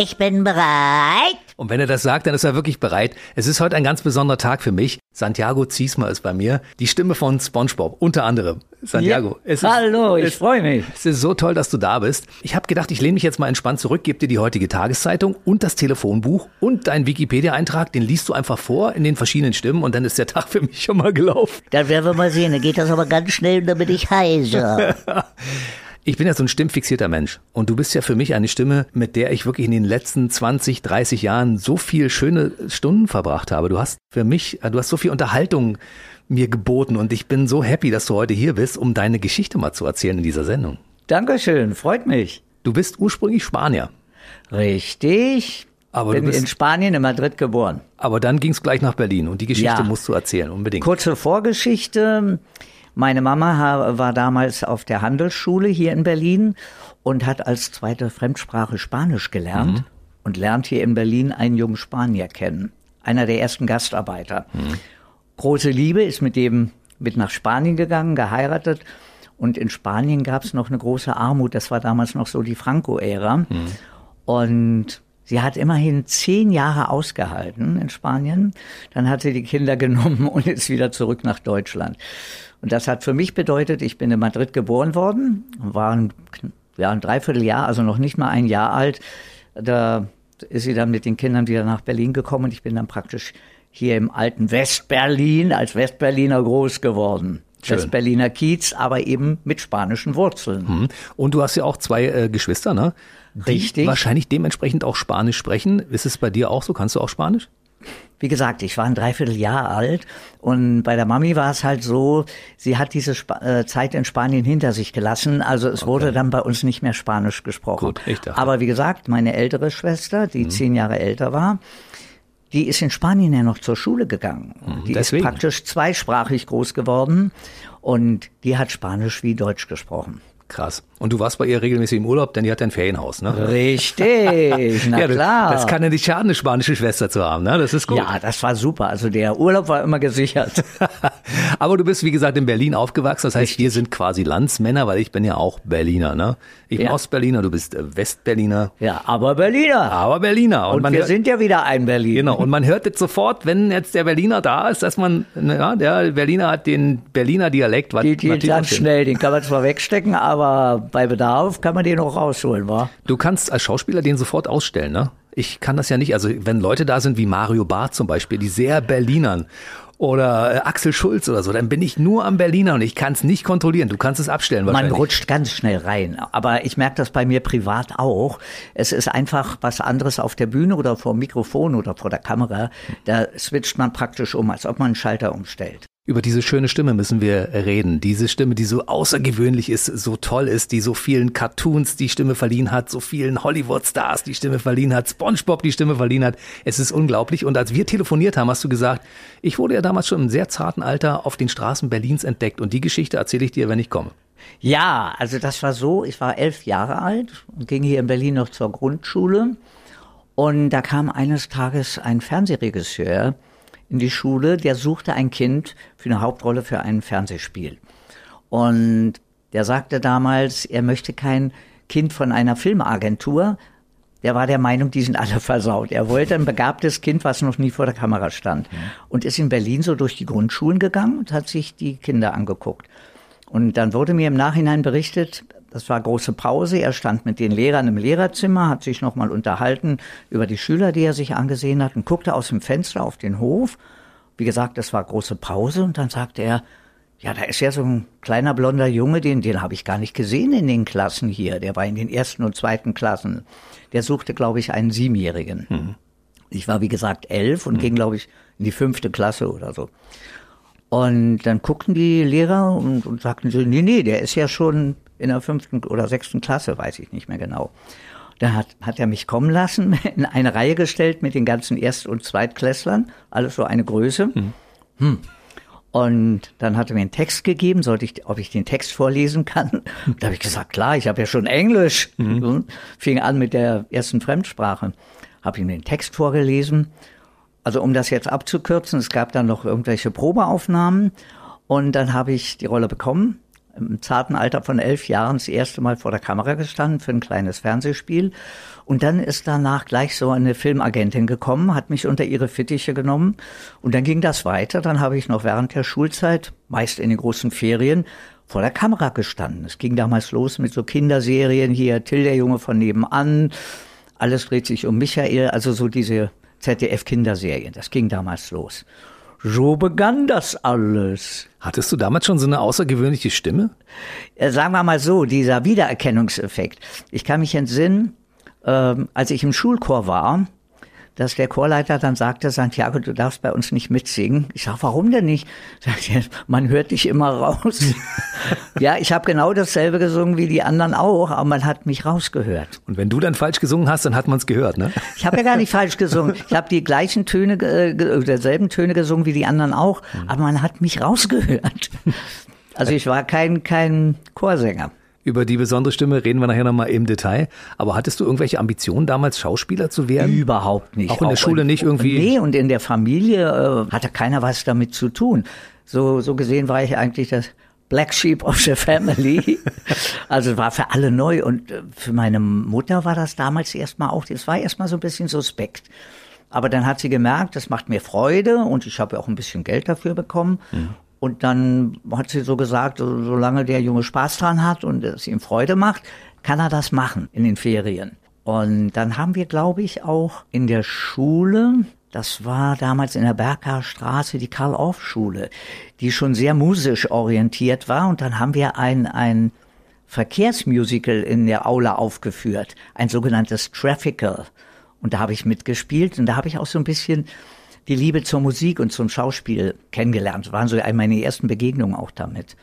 Ich bin bereit. Und wenn er das sagt, dann ist er wirklich bereit. Es ist heute ein ganz besonderer Tag für mich. Santiago Ziesmer ist bei mir. Die Stimme von SpongeBob, unter anderem. Santiago. Ja. Ist, Hallo, ich freue mich. Es ist so toll, dass du da bist. Ich habe gedacht, ich lehne mich jetzt mal entspannt zurück, gebe dir die heutige Tageszeitung und das Telefonbuch und deinen Wikipedia-Eintrag. Den liest du einfach vor in den verschiedenen Stimmen und dann ist der Tag für mich schon mal gelaufen. Dann werden wir mal sehen. Dann geht das aber ganz schnell, damit ich heiser. Ich bin ja so ein stimmfixierter Mensch. Und du bist ja für mich eine Stimme, mit der ich wirklich in den letzten 20, 30 Jahren so viel schöne Stunden verbracht habe. Du hast für mich, du hast so viel Unterhaltung mir geboten und ich bin so happy, dass du heute hier bist, um deine Geschichte mal zu erzählen in dieser Sendung. Dankeschön, freut mich. Du bist ursprünglich Spanier. Richtig. Aber bin in Spanien, in Madrid geboren. Aber dann ging es gleich nach Berlin und die Geschichte ja. musst du erzählen, unbedingt. Kurze Vorgeschichte. Meine Mama war damals auf der Handelsschule hier in Berlin und hat als zweite Fremdsprache Spanisch gelernt mhm. und lernt hier in Berlin einen jungen Spanier kennen. Einer der ersten Gastarbeiter. Mhm. Große Liebe ist mit dem mit nach Spanien gegangen, geheiratet. Und in Spanien gab es noch eine große Armut. Das war damals noch so die Franco-Ära. Mhm. Und Sie hat immerhin zehn Jahre ausgehalten in Spanien. Dann hat sie die Kinder genommen und ist wieder zurück nach Deutschland. Und das hat für mich bedeutet, ich bin in Madrid geboren worden, war ein, ja, ein Dreivierteljahr, also noch nicht mal ein Jahr alt. Da ist sie dann mit den Kindern wieder nach Berlin gekommen und ich bin dann praktisch hier im alten Westberlin als Westberliner groß geworden. Schön. Westberliner Kiez, aber eben mit spanischen Wurzeln. Mhm. Und du hast ja auch zwei äh, Geschwister, ne? Die Richtig. wahrscheinlich dementsprechend auch Spanisch sprechen. Ist es bei dir auch so? Kannst du auch Spanisch? Wie gesagt, ich war ein Dreivierteljahr alt und bei der Mami war es halt so, sie hat diese Sp äh, Zeit in Spanien hinter sich gelassen, also es okay. wurde dann bei uns nicht mehr Spanisch gesprochen. Gut, ich dachte. Aber wie gesagt, meine ältere Schwester, die mhm. zehn Jahre älter war, die ist in Spanien ja noch zur Schule gegangen. Mhm, die deswegen. ist praktisch zweisprachig groß geworden und die hat Spanisch wie Deutsch gesprochen. Krass. Und du warst bei ihr regelmäßig im Urlaub, denn die hat ein Ferienhaus, ne? Richtig, na ja, klar. Das kann ja nicht schaden, eine spanische Schwester zu haben, ne? Das ist gut. Ja, das war super. Also der Urlaub war immer gesichert. Aber du bist, wie gesagt, in Berlin aufgewachsen. Das heißt, wir sind quasi Landsmänner, weil ich bin ja auch Berliner, ne? Ich bin ja. Ostberliner, du bist äh, Westberliner. Ja, aber Berliner. Aber Berliner. Und, und wir sind ja wieder ein Berlin. Genau. Und man hört jetzt sofort, wenn jetzt der Berliner da ist, dass man, ja, der Berliner hat den Berliner Dialekt. Was, die, die ganz schnell, den kann man zwar wegstecken, aber bei Bedarf kann man den auch rausholen, wa? Du kannst als Schauspieler den sofort ausstellen, ne? Ich kann das ja nicht. Also wenn Leute da sind wie Mario Barth zum Beispiel, die sehr Berlinern oder äh, Axel Schulz oder so, dann bin ich nur am Berliner und ich kann es nicht kontrollieren. Du kannst es abstellen wahrscheinlich. Man rutscht ganz schnell rein. Aber ich merke das bei mir privat auch. Es ist einfach was anderes auf der Bühne oder vor dem Mikrofon oder vor der Kamera. Da switcht man praktisch um, als ob man einen Schalter umstellt. Über diese schöne Stimme müssen wir reden. Diese Stimme, die so außergewöhnlich ist, so toll ist, die so vielen Cartoons die Stimme verliehen hat, so vielen Hollywood-Stars die Stimme verliehen hat, SpongeBob die Stimme verliehen hat. Es ist unglaublich. Und als wir telefoniert haben, hast du gesagt, ich wurde ja damals schon im sehr zarten Alter auf den Straßen Berlins entdeckt. Und die Geschichte erzähle ich dir, wenn ich komme. Ja, also das war so, ich war elf Jahre alt und ging hier in Berlin noch zur Grundschule. Und da kam eines Tages ein Fernsehregisseur, in die Schule, der suchte ein Kind für eine Hauptrolle für ein Fernsehspiel. Und der sagte damals, er möchte kein Kind von einer Filmagentur. Der war der Meinung, die sind alle versaut. Er wollte ein begabtes Kind, was noch nie vor der Kamera stand. Mhm. Und ist in Berlin so durch die Grundschulen gegangen und hat sich die Kinder angeguckt. Und dann wurde mir im Nachhinein berichtet, das war große Pause. Er stand mit den Lehrern im Lehrerzimmer, hat sich nochmal unterhalten über die Schüler, die er sich angesehen hat und guckte aus dem Fenster auf den Hof. Wie gesagt, es war große Pause und dann sagte er, ja, da ist ja so ein kleiner blonder Junge, den, den habe ich gar nicht gesehen in den Klassen hier. Der war in den ersten und zweiten Klassen. Der suchte, glaube ich, einen Siebenjährigen. Mhm. Ich war, wie gesagt, elf und mhm. ging, glaube ich, in die fünfte Klasse oder so. Und dann guckten die Lehrer und, und sagten so, nee, nee, der ist ja schon in der fünften oder sechsten Klasse, weiß ich nicht mehr genau. Da hat, hat er mich kommen lassen, in eine Reihe gestellt mit den ganzen Erst- und Zweitklässlern, alles so eine Größe. Mhm. Hm. Und dann hat er mir einen Text gegeben, sollte ich, ob ich den Text vorlesen kann. Da habe ich gesagt, klar, ich habe ja schon Englisch. Mhm. Fing an mit der ersten Fremdsprache. Habe ihm den Text vorgelesen. Also um das jetzt abzukürzen, es gab dann noch irgendwelche Probeaufnahmen Und dann habe ich die Rolle bekommen. Im zarten Alter von elf Jahren das erste Mal vor der Kamera gestanden für ein kleines Fernsehspiel. Und dann ist danach gleich so eine Filmagentin gekommen, hat mich unter ihre Fittiche genommen. Und dann ging das weiter. Dann habe ich noch während der Schulzeit, meist in den großen Ferien, vor der Kamera gestanden. Es ging damals los mit so Kinderserien hier, Till der Junge von nebenan. Alles dreht sich um Michael, also so diese ZDF-Kinderserien. Das ging damals los. So begann das alles. Hattest du damals schon so eine außergewöhnliche Stimme? Äh, sagen wir mal so, dieser Wiedererkennungseffekt. Ich kann mich entsinnen, ähm, als ich im Schulchor war, dass der Chorleiter dann sagte, Santiago, du darfst bei uns nicht mitsingen. Ich sag, warum denn nicht? Sagt er, man hört dich immer raus. ja, ich habe genau dasselbe gesungen wie die anderen auch, aber man hat mich rausgehört. Und wenn du dann falsch gesungen hast, dann hat man es gehört, ne? Ich habe ja gar nicht falsch gesungen. Ich habe die gleichen Töne, äh, derselben Töne gesungen wie die anderen auch, aber man hat mich rausgehört. Also ich war kein, kein Chorsänger. Über die besondere Stimme reden wir nachher nochmal im Detail. Aber hattest du irgendwelche Ambitionen, damals Schauspieler zu werden? Überhaupt nicht. Auch in der Schule nicht irgendwie? Nee, und in der Familie äh, hatte keiner was damit zu tun. So, so gesehen war ich eigentlich das Black Sheep of the Family. also war für alle neu. Und äh, für meine Mutter war das damals erstmal auch, das war erstmal so ein bisschen suspekt. Aber dann hat sie gemerkt, das macht mir Freude und ich habe ja auch ein bisschen Geld dafür bekommen. Mhm. Und dann hat sie so gesagt, solange der Junge Spaß dran hat und es ihm Freude macht, kann er das machen in den Ferien. Und dann haben wir, glaube ich, auch in der Schule, das war damals in der Berger Straße die Karl-Orff-Schule, die schon sehr musisch orientiert war. Und dann haben wir ein, ein Verkehrsmusical in der Aula aufgeführt, ein sogenanntes Traffical. Und da habe ich mitgespielt und da habe ich auch so ein bisschen die Liebe zur Musik und zum Schauspiel kennengelernt. Das waren so meine ersten Begegnungen auch damit.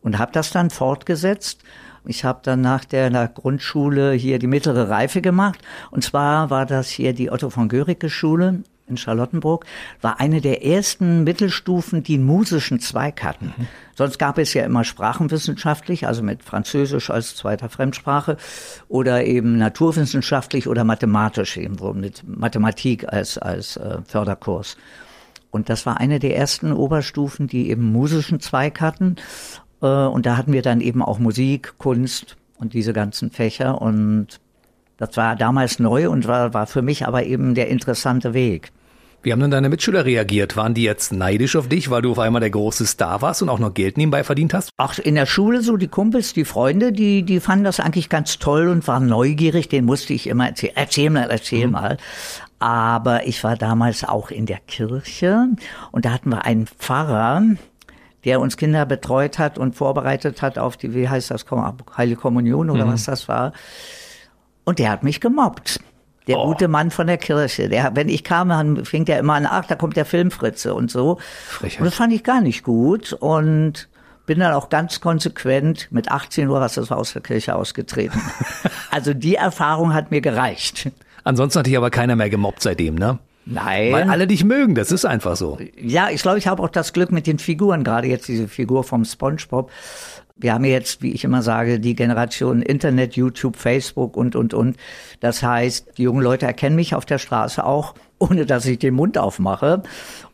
Und habe das dann fortgesetzt. Ich habe dann nach der, nach Grundschule hier die mittlere Reife gemacht. Und zwar war das hier die Otto von Göricke Schule in Charlottenburg, war eine der ersten Mittelstufen, die einen musischen Zweig hatten. Mhm. Sonst gab es ja immer sprachenwissenschaftlich, also mit Französisch als zweiter Fremdsprache oder eben naturwissenschaftlich oder mathematisch, eben mit Mathematik als, als äh, Förderkurs. Und das war eine der ersten Oberstufen, die eben musischen Zweig hatten. Äh, und da hatten wir dann eben auch Musik, Kunst und diese ganzen Fächer. Und das war damals neu und war, war für mich aber eben der interessante Weg. Wie haben denn deine Mitschüler reagiert? Waren die jetzt neidisch auf dich, weil du auf einmal der große Star warst und auch noch Geld nebenbei verdient hast? Ach, in der Schule so die Kumpels, die Freunde, die, die fanden das eigentlich ganz toll und waren neugierig. Den musste ich immer erzählen. Erzähl mal, erzähl mhm. mal. Aber ich war damals auch in der Kirche und da hatten wir einen Pfarrer, der uns Kinder betreut hat und vorbereitet hat auf die, wie heißt das, Heilige Kommunion oder mhm. was das war. Und der hat mich gemobbt. Der oh. gute Mann von der Kirche. Der, wenn ich kam, dann fing der immer an, ach, da kommt der Filmfritze und so. Frechheit. Und das fand ich gar nicht gut. Und bin dann auch ganz konsequent mit 18 Uhr, was das war, aus der Kirche ausgetreten. also die Erfahrung hat mir gereicht. Ansonsten hat dich aber keiner mehr gemobbt seitdem, ne? Nein. Weil alle dich mögen, das ist einfach so. Ja, ich glaube, ich habe auch das Glück mit den Figuren, gerade jetzt diese Figur vom SpongeBob. Wir haben jetzt, wie ich immer sage, die Generation Internet, YouTube, Facebook und, und, und. Das heißt, die jungen Leute erkennen mich auf der Straße auch, ohne dass ich den Mund aufmache.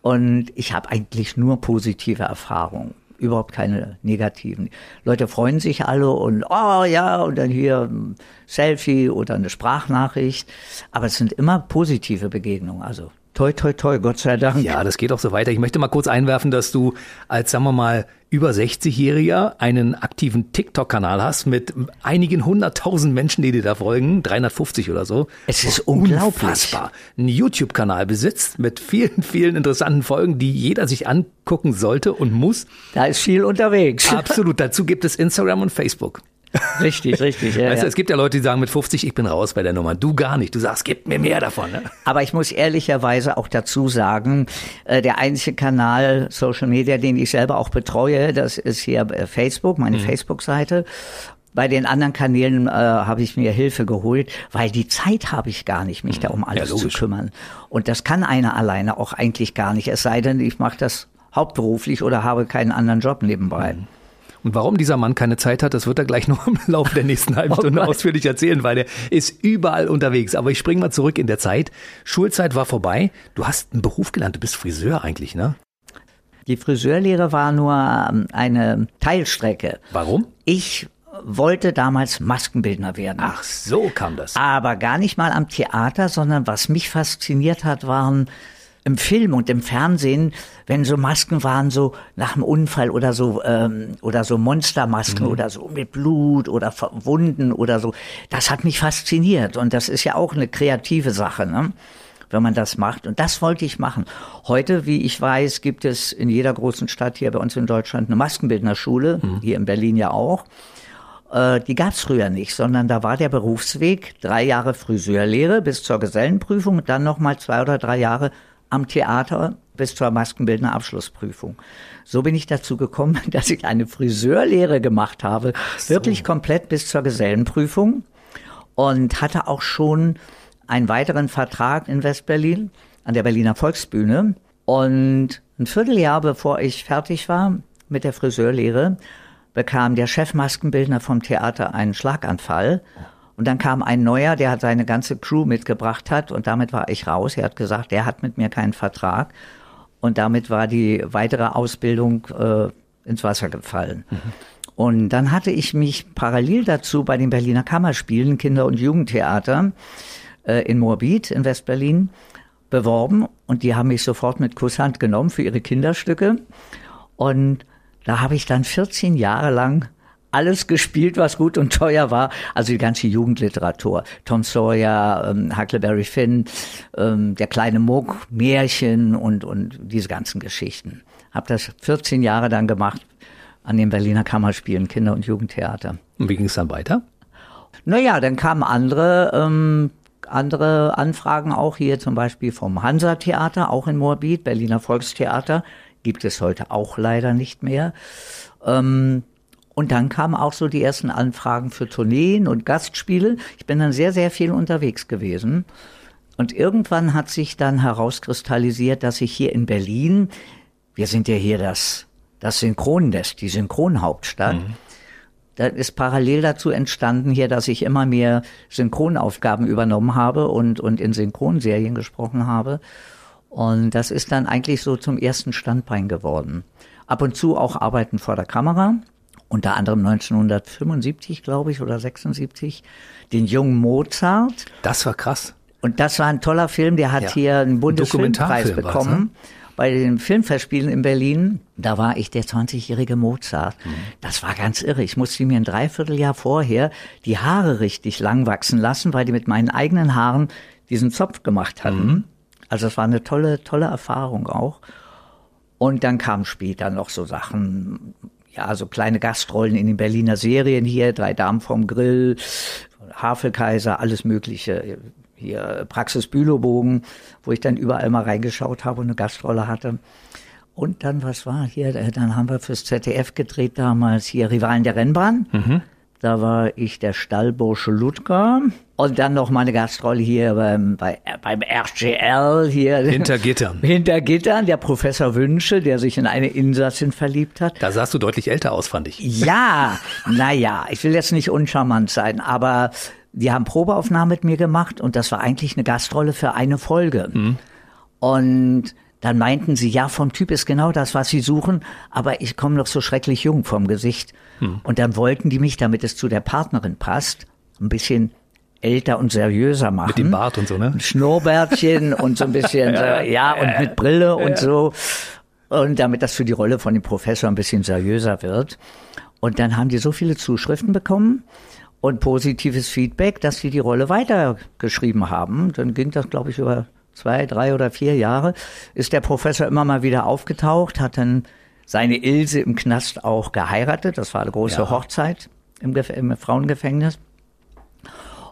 Und ich habe eigentlich nur positive Erfahrungen überhaupt keine negativen. Leute freuen sich alle und oh ja, und dann hier ein Selfie oder eine Sprachnachricht. Aber es sind immer positive Begegnungen. Also Toi, toi, toi, Gott sei Dank. Ja, das geht auch so weiter. Ich möchte mal kurz einwerfen, dass du als, sagen wir mal, über 60-Jähriger einen aktiven TikTok-Kanal hast mit einigen hunderttausend Menschen, die dir da folgen, 350 oder so. Es ist unglaublich. Unfassbar. Einen YouTube-Kanal besitzt mit vielen, vielen interessanten Folgen, die jeder sich angucken sollte und muss. Da ist viel unterwegs. Absolut. Dazu gibt es Instagram und Facebook. Richtig, richtig. Ja, weißt du, es gibt ja Leute, die sagen mit 50, ich bin raus bei der Nummer. Du gar nicht. Du sagst, gib mir mehr davon. Ne? Aber ich muss ehrlicherweise auch dazu sagen, äh, der einzige Kanal Social Media, den ich selber auch betreue, das ist hier äh, Facebook, meine mhm. Facebook-Seite. Bei den anderen Kanälen äh, habe ich mir Hilfe geholt, weil die Zeit habe ich gar nicht, mich da um alles ja, zu kümmern. Und das kann einer alleine auch eigentlich gar nicht. Es sei denn, ich mache das hauptberuflich oder habe keinen anderen Job nebenbei. Mhm. Und warum dieser Mann keine Zeit hat, das wird er gleich noch im Laufe der nächsten halben oh Stunde ausführlich erzählen, weil er ist überall unterwegs. Aber ich springe mal zurück in der Zeit. Schulzeit war vorbei. Du hast einen Beruf gelernt, du bist Friseur eigentlich, ne? Die Friseurlehre war nur ähm, eine Teilstrecke. Warum? Ich wollte damals Maskenbildner werden. Ach, so kam das. Aber gar nicht mal am Theater, sondern was mich fasziniert hat, waren im Film und im Fernsehen, wenn so Masken waren, so nach einem Unfall oder so, ähm, oder so Monstermasken Mhm. oder so mit Blut oder verwunden oder so. Das hat mich fasziniert und das ist ja auch eine kreative Sache, ne? wenn man das macht. Und das wollte ich machen. Heute, wie ich weiß, gibt es in jeder großen Stadt hier bei uns in Deutschland eine Maskenbildnerschule, Mhm. hier in Berlin ja auch. Äh, die gab's früher nicht, sondern da war der Berufsweg drei Jahre Friseurlehre bis zur Gesellenprüfung und dann nochmal zwei oder drei Jahre am Theater bis zur Maskenbildner Abschlussprüfung. So bin ich dazu gekommen, dass ich eine Friseurlehre gemacht habe, wirklich komplett bis zur Gesellenprüfung und hatte auch schon einen weiteren Vertrag in Westberlin an der Berliner Volksbühne. Und ein Vierteljahr bevor ich fertig war mit der Friseurlehre, bekam der Chefmaskenbildner vom Theater einen Schlaganfall. Und dann kam ein neuer, der hat seine ganze Crew mitgebracht hat und damit war ich raus. Er hat gesagt, er hat mit mir keinen Vertrag. Und damit war die weitere Ausbildung äh, ins Wasser gefallen. Und dann hatte ich mich parallel dazu bei den Berliner Kammerspielen, Kinder- und Jugendtheater äh, in Moabit in Westberlin beworben und die haben mich sofort mit Kusshand genommen für ihre Kinderstücke. Und da habe ich dann 14 Jahre lang alles gespielt, was gut und teuer war. Also die ganze Jugendliteratur. Tom Sawyer, ähm, Huckleberry Finn, ähm, der kleine Muck, Märchen und, und diese ganzen Geschichten. Habe das 14 Jahre dann gemacht an den Berliner Kammerspielen, Kinder- und Jugendtheater. Und wie ging es dann weiter? Naja, dann kamen andere, ähm, andere Anfragen auch hier zum Beispiel vom Hansa-Theater, auch in Moabit, Berliner Volkstheater, gibt es heute auch leider nicht mehr. Ähm, und dann kamen auch so die ersten Anfragen für Tourneen und Gastspiele. Ich bin dann sehr, sehr viel unterwegs gewesen. Und irgendwann hat sich dann herauskristallisiert, dass ich hier in Berlin, wir sind ja hier das, das Synchronnest, die Synchronhauptstadt, da ist parallel dazu entstanden hier, dass ich immer mehr Synchronaufgaben übernommen habe und, und in Synchronserien gesprochen habe. Und das ist dann eigentlich so zum ersten Standbein geworden. Ab und zu auch Arbeiten vor der Kamera. Unter anderem 1975, glaube ich, oder 76, den jungen Mozart. Das war krass. Und das war ein toller Film, der hat Ja. hier einen Bundesfilmpreis bekommen. Bei den Filmfestspielen in Berlin, da war ich der 20-jährige Mozart. Das war ganz irre. Ich musste mir ein Dreivierteljahr vorher die Haare richtig lang wachsen lassen, weil die mit meinen eigenen Haaren diesen Zopf gemacht hatten. Also es war eine tolle, tolle Erfahrung auch. Und dann kamen später noch so Sachen, ja, so kleine Gastrollen in den Berliner Serien hier, Drei Damen vom Grill, Havelkaiser, alles Mögliche. Hier Praxis Bülowbogen, wo ich dann überall mal reingeschaut habe und eine Gastrolle hatte. Und dann, was war hier? Äh, Dann haben wir fürs ZDF gedreht damals hier Rivalen der Rennbahn. Da war ich der Stallbursche Ludger. Und dann noch meine Gastrolle hier beim, bei, beim RGL hier. Hinter Gittern. Hinter Gittern, der Professor Wünsche, der sich in eine Insassin verliebt hat. Da sahst du deutlich älter aus, fand ich. Ja, naja, ich will jetzt nicht uncharmant sein, aber die haben Probeaufnahmen mit mir gemacht und das war eigentlich eine Gastrolle für eine Folge. Und dann meinten sie, ja, vom Typ ist genau das, was sie suchen, aber ich komme noch so schrecklich jung vom Gesicht. Und dann wollten die mich, damit es zu der Partnerin passt, ein bisschen älter und seriöser machen. Mit dem Bart und so, ne? Schnurrbärtchen und so ein bisschen, ja, ja und mit Brille und so. Und damit das für die Rolle von dem Professor ein bisschen seriöser wird. Und dann haben die so viele Zuschriften bekommen und positives Feedback, dass sie die Rolle weitergeschrieben haben. Dann ging das, glaube ich, über zwei, drei oder vier Jahre. Ist der Professor immer mal wieder aufgetaucht, hat dann seine Ilse im Knast auch geheiratet. Das war eine große Ja. Hochzeit im, im Frauengefängnis.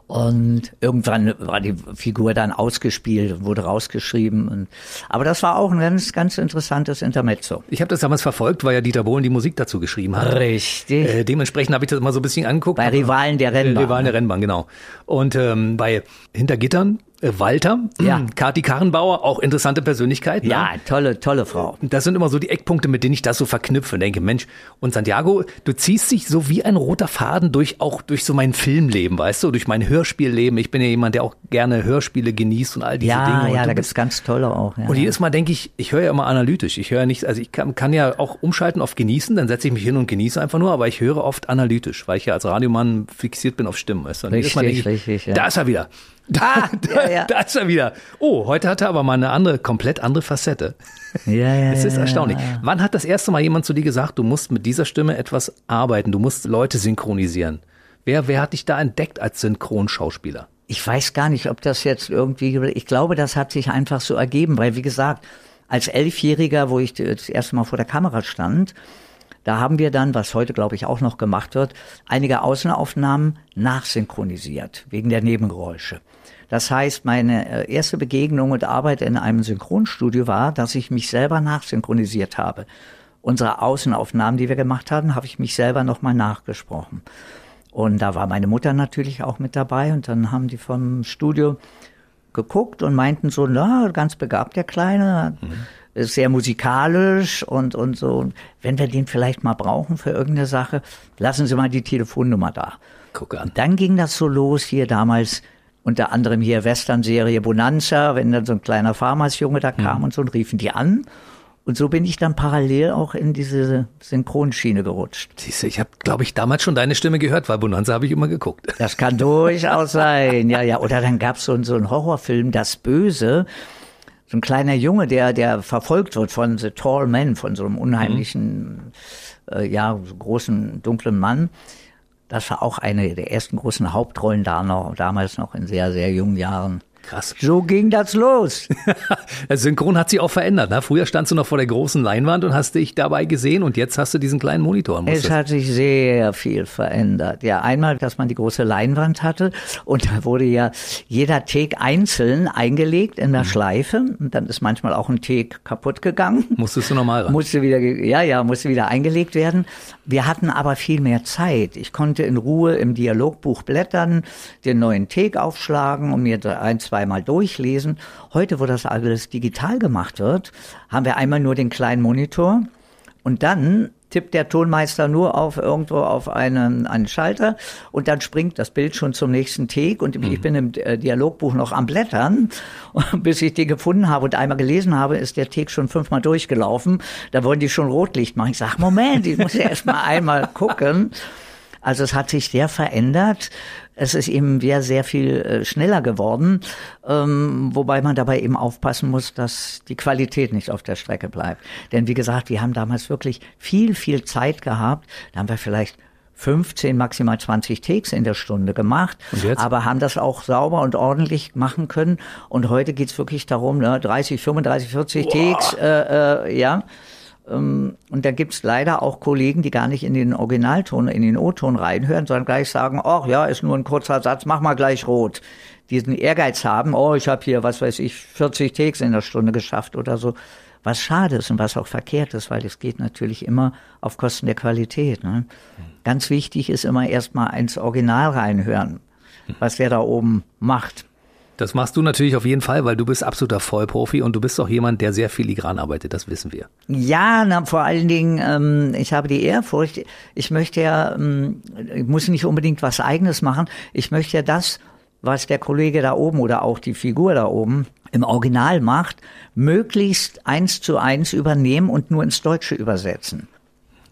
Und irgendwann war die Figur dann ausgespielt und wurde rausgeschrieben. Und, aber das war auch ein ganz, ganz interessantes Intermezzo. Ich habe das damals verfolgt, weil ja Dieter Bohlen die Musik dazu geschrieben hat. Richtig. Äh, dementsprechend habe ich das mal so ein bisschen angeguckt. Bei Rivalen der Rennbahn. Rivalen der Rennbahn, genau. Und ähm, bei Hinter Gittern Äh, Walter, Ja. Kati Karrenbauer, auch interessante Persönlichkeit. Ne? Ja, tolle, tolle Frau. Das sind immer so die Eckpunkte, mit denen ich das so verknüpfe und denke, Mensch, und Santiago, du ziehst dich so wie ein roter Faden durch auch durch so mein Filmleben, weißt du, durch mein Hörspielleben. Ich bin ja jemand, der auch gerne Hörspiele genießt und all diese Ja, Dinge. Und ja, du da gibt's ganz tolle auch. Ja. und jedes Mal denke ich, ich höre ja immer analytisch. Ich höre ja nicht, also ich kann, kann ja auch umschalten auf genießen, dann setze ich mich hin und genieße einfach nur, aber ich höre oft analytisch, weil ich ja als Radiomann fixiert bin auf Stimmen. Weißt du? Und jedes Mal Richtig, denke ich, richtig, ja. Da ist er wieder. Da, Ah, da, ja, ja. da ist er wieder. Oh, heute hat er aber mal eine andere, komplett andere Facette. ja, ja, Es ist erstaunlich. Wann hat das erste Mal jemand zu dir gesagt, du musst mit dieser Stimme etwas arbeiten, du musst Leute synchronisieren? Wer, wer hat dich da entdeckt als Synchronschauspieler? Ich weiß gar nicht, ob das jetzt irgendwie, ich glaube, das hat sich einfach so ergeben, weil wie gesagt, als Elfjähriger, wo ich das erste Mal vor der Kamera stand, da haben wir dann, was heute glaube ich auch noch gemacht wird, einige Außenaufnahmen nachsynchronisiert, wegen der Nebengeräusche. Das heißt, meine äh, erste Begegnung und Arbeit in einem Synchronstudio war, dass ich mich selber nachsynchronisiert habe. Unsere Außenaufnahmen, die wir gemacht haben, habe ich mich selber nochmal nachgesprochen. Und da war meine Mutter natürlich auch mit dabei und dann haben die vom Studio geguckt und meinten so, na, ganz begabt der Kleine, ist sehr musikalisch und, und so. Und Wenn wir den vielleicht mal brauchen für irgendeine Sache, lassen Sie mal die Telefonnummer da. Guck an. Dann ging das so los hier damals, unter anderem hier Western-Serie Bonanza, wenn dann so ein kleiner Farmersjunge da kam und so und riefen die an. Und so bin ich dann parallel auch in diese Synchronschiene gerutscht. Siehst du, ich habe, glaube ich, damals schon deine Stimme gehört, weil Bonanza habe ich immer geguckt. Das kann durchaus sein, ja, ja. Oder dann gab's so, einen- so einen Horrorfilm, Das Böse. So ein kleiner Junge, der, der verfolgt wird von The Tall Man, von so einem unheimlichen, äh, ja, so großen, dunklen Mann. Das war auch eine der ersten großen Hauptrollen da noch, damals noch in sehr, sehr jungen Jahren. Krass. So ging das los. Synchron hat sich auch verändert. Ne? Früher standst du noch vor der großen Leinwand und hast dich dabei gesehen und jetzt hast du diesen kleinen Monitor. Es hat sich sehr viel verändert. Ja, einmal, dass man die große Leinwand hatte und da wurde ja jeder Take einzeln eingelegt in der Schleife und dann ist manchmal auch ein Take kaputt gegangen. Musstest du normal ran. Musste wieder, ja, ja, musste wieder eingelegt werden. Wir hatten aber viel mehr Zeit. Ich konnte in Ruhe im Dialogbuch blättern, den neuen Take aufschlagen und mir ein, zweimal durchlesen. Heute, wo das alles digital gemacht wird, haben wir einmal nur den kleinen Monitor und dann tippt der Tonmeister nur auf irgendwo auf einen, einen Schalter und dann springt das Bild schon zum nächsten Take und ich bin im äh, Dialogbuch noch am Blättern und bis ich den gefunden habe und einmal gelesen habe, ist der Take schon fünfmal durchgelaufen. Da wollen die schon Rotlicht machen. Ich sag Moment, ich muss ja erst mal einmal gucken. Also es hat sich sehr verändert. Es ist eben sehr, sehr viel äh, schneller geworden, ähm, wobei man dabei eben aufpassen muss, dass die Qualität nicht auf der Strecke bleibt. Denn wie gesagt, wir haben damals wirklich viel, viel Zeit gehabt. Da haben wir vielleicht 15, maximal 20 Takes in der Stunde gemacht, aber haben das auch sauber und ordentlich machen können. Und heute geht's wirklich darum, ne, 30, 35, 40 Takes, äh, äh, ja. Ähm, Und da gibt's leider auch Kollegen, die gar nicht in den Originalton, in den O-Ton reinhören, sondern gleich sagen, ach ja, ist nur ein kurzer Satz, mach mal gleich rot. Diesen Ehrgeiz haben, oh, ich habe hier, was weiß ich, 40 Takes in der Stunde geschafft oder so. Was schade ist und was auch verkehrt ist, weil es geht natürlich immer auf Kosten der Qualität. Ne? Ganz wichtig ist immer erstmal ins Original reinhören, was der da oben macht. Das machst du natürlich auf jeden Fall, weil du bist absoluter Vollprofi und du bist auch jemand, der sehr filigran arbeitet, das wissen wir. Ja, na, vor allen Dingen, ähm, ich habe die Ehrfurcht, ich möchte ja, ähm, ich muss nicht unbedingt was eigenes machen, ich möchte ja das, was der Kollege da oben oder auch die Figur da oben im Original macht, möglichst eins zu eins übernehmen und nur ins Deutsche übersetzen.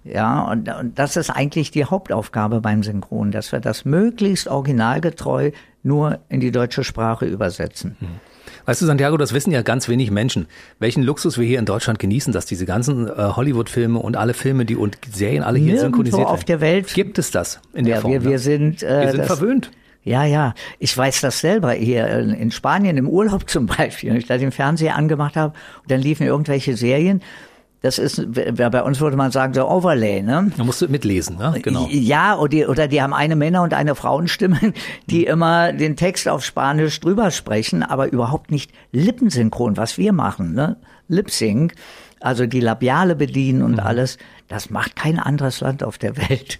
Ja, und, und das ist eigentlich die Hauptaufgabe beim Synchron, dass wir das möglichst originalgetreu nur in die deutsche Sprache übersetzen. Weißt du, Santiago, das wissen ja ganz wenig Menschen, welchen Luxus wir hier in Deutschland genießen, dass diese ganzen äh, Hollywood-Filme und alle Filme, die und Serien alle hier Nirgendwo synchronisiert auf der Welt Gibt es das in der Ja, Form? wir, ne? wir sind, äh, wir sind verwöhnt. Ja, ja. Ich weiß das selber hier in in Spanien im Urlaub zum Beispiel, wenn ich da den Fernseher angemacht habe und dann liefen irgendwelche Serien. Das ist, bei uns würde man sagen, so Overlay, ne? Da musst du mitlesen, ne? Genau. Ja, oder die, oder die haben eine Männer- und eine Frauenstimme, die immer den Text auf Spanisch drüber sprechen, aber überhaupt nicht lippensynchron, was wir machen, ne? Lip Sync, also die Labiale bedienen und alles. Das macht kein anderes Land auf der Welt.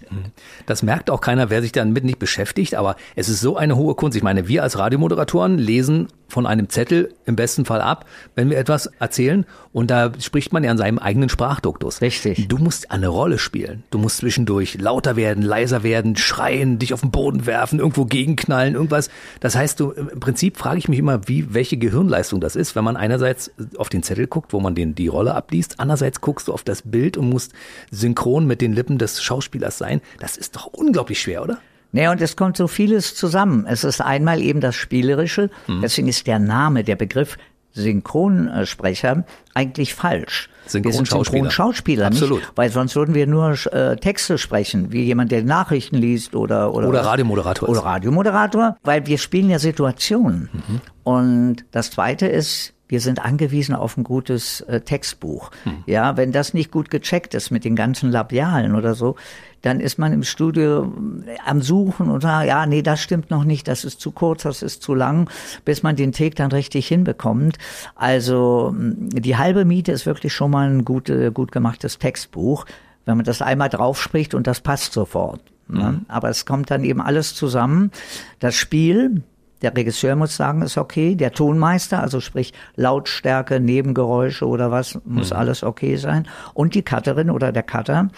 Das merkt auch keiner, wer sich damit nicht beschäftigt, aber es ist so eine hohe Kunst. Ich meine, wir als Radiomoderatoren lesen von einem Zettel im besten Fall ab, wenn wir etwas erzählen und da spricht man ja an seinem eigenen Sprachduktus. Richtig. Du musst eine Rolle spielen. Du musst zwischendurch lauter werden, leiser werden, schreien, dich auf den Boden werfen, irgendwo gegenknallen, irgendwas. Das heißt, du im Prinzip frage ich mich immer, wie welche Gehirnleistung das ist, wenn man einerseits auf den Zettel guckt, wo man den die Rolle abliest, andererseits guckst du auf das Bild und musst synchron mit den Lippen des Schauspielers sein. Das ist doch unglaublich schwer, oder? Naja, und es kommt so vieles zusammen. Es ist einmal eben das Spielerische, deswegen ist der Name, der Begriff Synchronsprecher eigentlich falsch. Wir sind Synchronschauspieler. Absolut. nicht? Weil sonst würden wir nur äh, Texte sprechen, wie jemand, der Nachrichten liest oder oder, Oder Radiomoderator. Oder Radiomoderator, weil wir spielen ja Situationen. Mhm. Und das Zweite ist, wir sind angewiesen auf ein gutes äh, Textbuch. Hm. Ja, wenn das nicht gut gecheckt ist mit den ganzen Labialen oder so, dann ist man im Studio äh, am Suchen und sagt, ja, nee, das stimmt noch nicht, das ist zu kurz, das ist zu lang, bis man den Take dann richtig hinbekommt. Also mh, die halbe Miete ist wirklich schon mal ein gut, gut gemachtes Textbuch, wenn man das einmal draufspricht und das passt sofort. Ne? Aber es kommt dann eben alles zusammen. Das Spiel, der Regisseur muss sagen, ist okay. Der Tonmeister, also sprich Lautstärke, Nebengeräusche oder was, muss alles okay sein. Und die Cutterin oder der Cutter,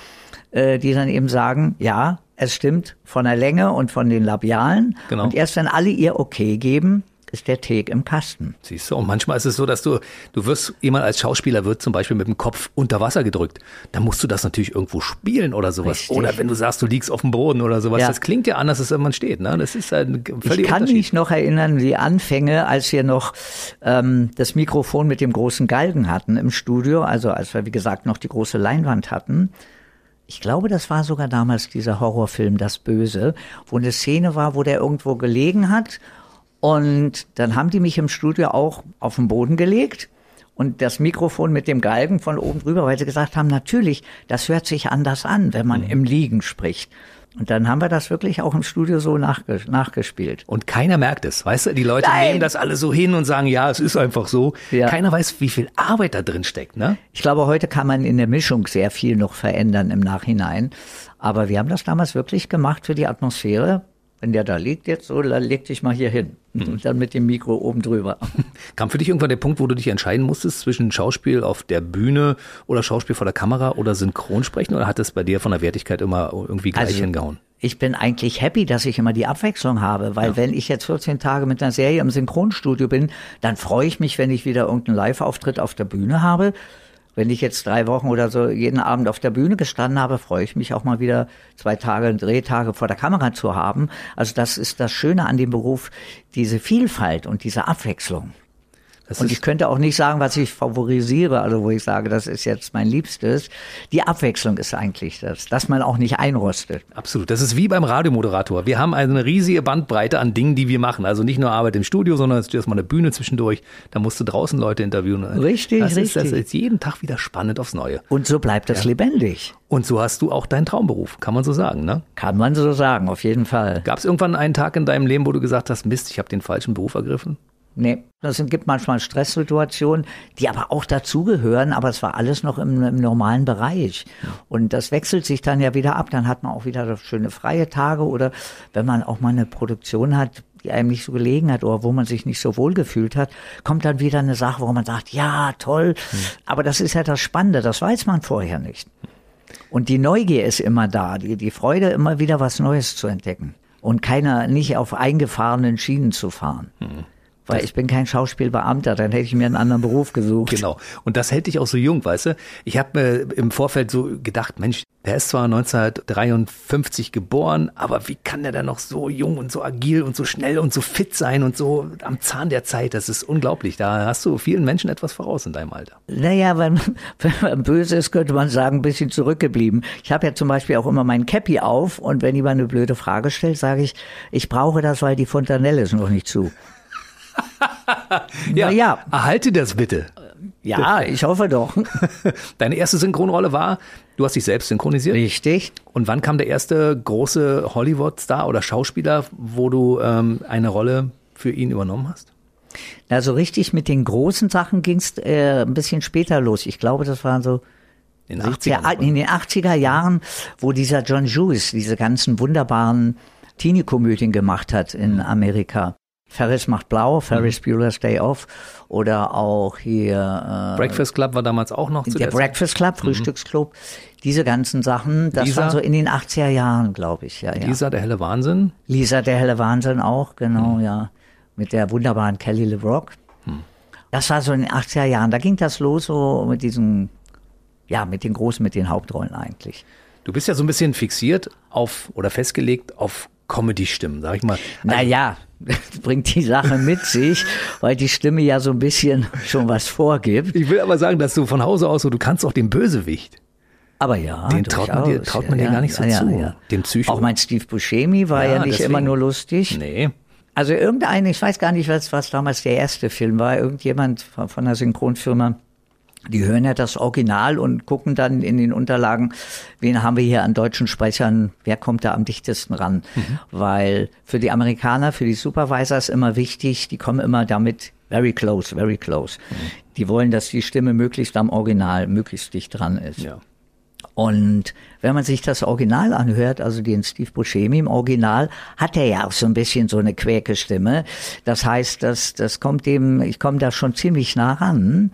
äh, die dann eben sagen, ja, es stimmt von der Länge und von den Labialen. Genau. Und erst wenn alle ihr okay geben, ist der Take im Kasten. Siehst du, und manchmal ist es so, dass du, du wirst, jemand als Schauspieler wird zum Beispiel mit dem Kopf unter Wasser gedrückt. Dann musst du das natürlich irgendwo spielen oder sowas. Richtig. Oder wenn du sagst, du liegst auf dem Boden oder sowas. Ja. Das klingt ja anders, als wenn man steht. Ne? Das ist ein völliger Ich kann mich noch erinnern, die Anfänge, als wir noch ähm, das Mikrofon mit dem großen Galgen hatten im Studio, also als wir, wie gesagt, noch die große Leinwand hatten. Ich glaube, das war sogar damals dieser Horrorfilm Das Böse, wo eine Szene war, wo der irgendwo gelegen hat. Und dann haben die mich im Studio auch auf den Boden gelegt und das Mikrofon mit dem Galgen von oben drüber, weil sie gesagt haben, natürlich, das hört sich anders an, wenn man im Liegen spricht. Und dann haben wir das wirklich auch im Studio so nachge nachgespielt. Und keiner merkt es, weißt du? Die Leute Nein. nehmen das alle so hin und sagen, ja, es ist einfach so. Ja. Keiner weiß, wie viel Arbeit da drin steckt, ne? Ich glaube, heute kann man in der Mischung sehr viel noch verändern im Nachhinein. Aber wir haben das damals wirklich gemacht für die Atmosphäre. Wenn der da liegt jetzt so, dann leg dich mal hier hin. Und dann mit dem Mikro oben drüber. Kam für dich irgendwann der Punkt, wo du dich entscheiden musstest zwischen Schauspiel auf der Bühne oder Schauspiel vor der Kamera oder Synchronsprechen? Oder hat das bei dir von der Wertigkeit immer irgendwie gleich Also, hingehauen? Ich bin eigentlich happy, dass ich immer die Abwechslung habe, weil wenn ich jetzt 14 Tage mit einer Serie im Synchronstudio bin, dann freue ich mich, wenn ich wieder irgendeinen Live-Auftritt auf der Bühne habe. Wenn ich jetzt drei Wochen oder so jeden Abend auf der Bühne gestanden habe, freue ich mich auch mal wieder zwei Tage, Drehtage vor der Kamera zu haben. Also das ist das Schöne an dem Beruf, diese Vielfalt und diese Abwechslung. Das Und ich könnte auch nicht sagen, was ich favorisiere, also wo ich sage, das ist jetzt mein Liebstes. Die Abwechslung ist eigentlich das, dass man auch nicht einrostet. Absolut. Das ist wie beim Radiomoderator. Wir haben eine riesige Bandbreite an Dingen, die wir machen. Also nicht nur Arbeit im Studio, sondern es ist erstmal eine Bühne zwischendurch. Da musst du draußen Leute interviewen. Richtig, das Ist, das richtig. ist jeden Tag wieder spannend aufs Neue. Und so bleibt es lebendig. Und so hast du auch deinen Traumberuf, kann man so sagen, ne? Kann man so sagen, auf jeden Fall. Gab es irgendwann einen Tag in deinem Leben, wo du gesagt hast, Mist, ich habe den falschen Beruf ergriffen? Nee, das gibt manchmal Stresssituationen, die aber auch dazugehören, aber es war alles noch im, im normalen Bereich. Und das wechselt sich dann ja wieder ab. Dann hat man auch wieder schöne freie Tage oder wenn man auch mal eine Produktion hat, die einem nicht so gelegen hat oder wo man sich nicht so wohl gefühlt hat, kommt dann wieder eine Sache, wo man sagt, ja, toll. Aber das ist ja das Spannende, das weiß man vorher nicht. Und die Neugier ist immer da, die, die Freude, immer wieder was Neues zu entdecken. Und keiner, nicht auf eingefahrenen Schienen zu fahren. Weil ich bin kein Schauspielbeamter, dann hätte ich mir einen anderen Beruf gesucht. Genau. Und das hält dich auch so jung, weißt du? Ich habe mir im Vorfeld so gedacht, Mensch, der ist zwar 1953 geboren, aber wie kann der denn noch so jung und so agil und so schnell und so fit sein und so am Zahn der Zeit? Das ist unglaublich. Da hast du vielen Menschen etwas voraus in deinem Alter. Naja, wenn, wenn man böse ist, könnte man sagen, ein bisschen zurückgeblieben. Ich habe ja zum Beispiel auch immer mein Cappy auf und wenn jemand eine blöde Frage stellt, sage ich, ich brauche das, weil die Fontanelle ist noch nicht zu. Ja, ja. erhalte das bitte. Ja, ich hoffe doch. Deine erste Synchronrolle war, du hast dich selbst synchronisiert. Richtig. Und wann kam der erste große Hollywood-Star oder Schauspieler, wo du ähm, eine Rolle für ihn übernommen hast? Also richtig mit den großen Sachen ging es äh, ein bisschen später los. Ich glaube, das waren so In den 70er, 80ern. in den 80er Jahren, wo dieser John Hughes diese ganzen wunderbaren Teenie-Komödien gemacht hat in Amerika. Ferris macht blau, Ferris Bueller's Day Off oder auch hier äh, Breakfast Club war damals auch noch zu der Breakfast Club, Frühstücksclub, diese ganzen Sachen, das Lisa? war so in den 80er Jahren, glaube ich. Ja, ja. Lisa, der helle Wahnsinn. Lisa, der helle Wahnsinn auch, genau, ja. Mit der wunderbaren Kelly LeBrock. Das war so in den 80er Jahren. Da ging das los so mit diesen, ja, mit den Großen, mit den Hauptrollen eigentlich. Du bist ja so ein bisschen fixiert auf oder festgelegt auf Comedy-Stimmen, sag ich mal. Naja, das bringt die Sache mit sich, weil die Stimme ja so ein bisschen schon was vorgibt. Ich will aber sagen, dass du von Hause aus so, du kannst auch den Bösewicht. Aber ja, Den traut man dir- traut man dir gar nicht so zu. Den Psycho. Auch mein Steve Buscemi war Ja, ja, nicht deswegen. immer nur lustig. Nee. Also irgendein, ich weiß gar nicht, was, was damals der erste Film war, irgendjemand von, von der Synchronfirma, die hören ja das Original und gucken dann in den Unterlagen, wen haben wir hier an deutschen Sprechern, wer kommt da am dichtesten ran. Weil für die Amerikaner, für die Supervisor ist immer wichtig, die kommen immer damit very close, very close. Die wollen, dass die Stimme möglichst am Original, möglichst dicht dran ist. Ja. Und wenn man sich das Original anhört, also den Steve Buscemi im Original, hat er ja auch so ein bisschen so eine quäke Stimme. Das heißt, das, das kommt dem, ich komme da schon ziemlich nah ran.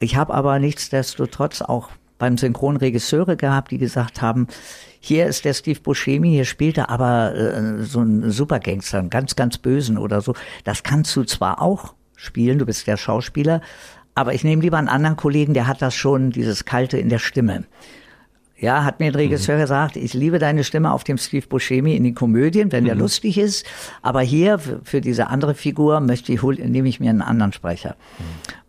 Ich habe aber nichtsdestotrotz auch beim Synchron Regisseure gehabt, die gesagt haben, hier ist der Steve Buscemi, hier spielt er aber äh, so einen Supergangster, einen ganz, ganz bösen oder so. Das kannst du zwar auch spielen, du bist der Schauspieler, aber ich nehme lieber einen anderen Kollegen, der hat das schon, dieses Kalte in der Stimme. Ja, hat mir ein Regisseur gesagt, ich liebe deine Stimme auf dem Steve Buscemi in den Komödien, wenn der lustig ist, aber hier für, diese andere Figur möchte ich, nehme ich mir einen anderen Sprecher.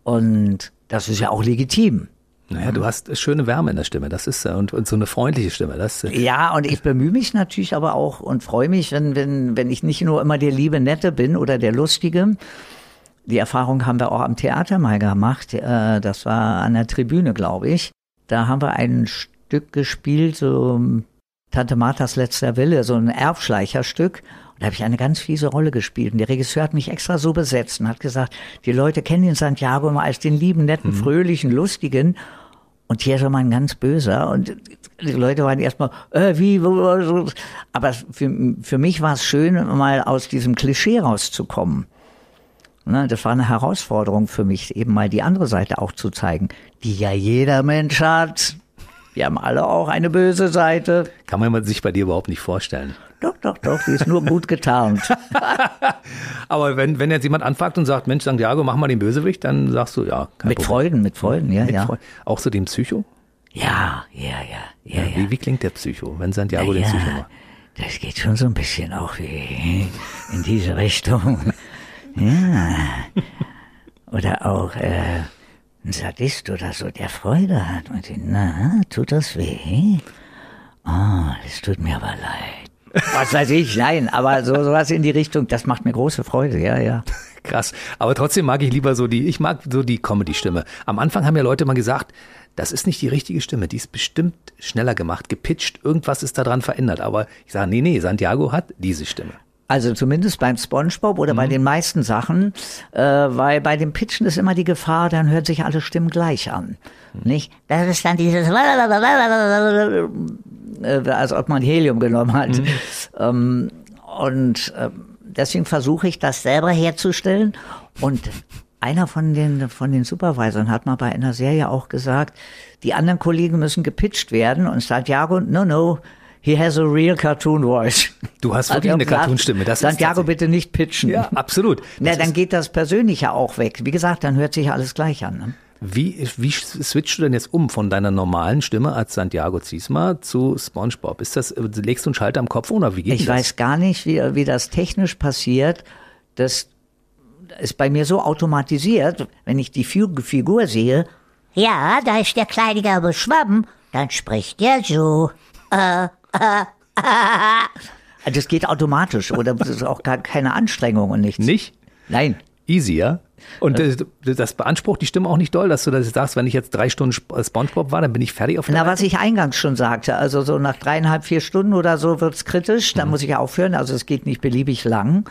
Und das ist ja auch legitim. Naja, du hast schöne Wärme in der Stimme, das ist äh, und, und so eine freundliche Stimme. Das, äh, Ja, und ich bemühe mich natürlich aber auch und freue mich, wenn, wenn, wenn ich nicht nur immer der liebe Nette bin oder der Lustige. Die Erfahrung haben wir auch am Theater mal gemacht. Äh, Das war an der Tribüne, glaube ich. Da haben wir ein Stück gespielt, so Tante Marthas letzter Wille, so ein Erbschleicherstück. Da habe ich eine ganz fiese Rolle gespielt. Und der Regisseur hat mich extra so besetzt und hat gesagt, die Leute kennen den Santiago immer als den lieben, netten, fröhlichen, lustigen. Und hier ist er mal ein ganz böser. Und die Leute waren erstmal, äh, wie, wo, wo, so. aber für, für mich war es schön, mal aus diesem Klischee rauszukommen. Ne, das war eine Herausforderung für mich, eben mal die andere Seite auch zu zeigen, die ja jeder Mensch hat. Wir haben alle auch eine böse Seite. kann man sich bei dir überhaupt nicht vorstellen. Doch, doch, doch, die ist nur gut getarnt. Aber wenn, wenn jetzt jemand anfragt und sagt, Mensch, Santiago, mach mal den Bösewicht, dann sagst du, ja, mit Problem. Freuden, mit Freuden, ja, Mit ja. Freuden. Auch so den Psycho? Ja, ja, ja, ja, ja. Wie, wie klingt der Psycho, wenn Santiago den ja, Psycho macht? das geht schon so ein bisschen auch in diese Richtung. Ja. Oder auch äh, ein Sadist oder so, der Freude hat und den, na, tut das weh? Oh, das tut mir aber leid. Was weiß ich, nein, aber so sowas in die Richtung, das macht mir große Freude, ja, ja. Krass. Aber trotzdem mag ich lieber so die, ich mag so die Comedy-Stimme. Am Anfang haben ja Leute mal gesagt, das ist nicht die richtige Stimme, die ist bestimmt schneller gemacht, gepitcht, irgendwas ist daran verändert. Aber ich sage, nee, nee, Santiago hat diese Stimme. Also zumindest beim SpongeBob oder bei den meisten Sachen, äh, weil bei dem Pitchen ist immer die Gefahr, dann hören sich alle Stimmen gleich an. Nicht? Das ist dann dieses. äh, als ob man Helium genommen hat. Ähm, und ähm, deswegen versuche ich das selber herzustellen. Und einer von den, von den Supervisoren hat mal bei einer Serie auch gesagt, die anderen Kollegen müssen gepitcht werden. Und Santiago, no, no, he has a real cartoon voice. Du hast Hat wirklich er eine Cartoonstimme. Das Santiago, bitte nicht pitchen. Ja, absolut. Na, Das dann geht das Persönliche auch weg. Wie gesagt, dann hört sich alles gleich an. Ne? Wie, wie switchst du denn jetzt um von deiner normalen Stimme als Santiago Ziesma zu SpongeBob? Ist das, legst du einen Schalter am Kopf oder wie geht Ich das? weiß gar nicht, wie, wie das technisch passiert. Das ist bei mir so automatisiert, wenn ich die Figur, sehe. Ja, da ist der kleine gelbe Schwamm. Dann spricht der so. Also das geht automatisch oder das ist auch gar keine Anstrengung und nichts. Nicht? Nein. Easy, ja? Und das, das beansprucht die Stimme auch nicht doll, dass du das sagst, wenn ich jetzt drei Stunden Sp- SpongeBob war, dann bin ich fertig auf der Na, was ich eingangs schon sagte, also so nach dreieinhalb, vier Stunden oder so wird's kritisch, dann muss ich aufhören. Also es geht nicht beliebig lang.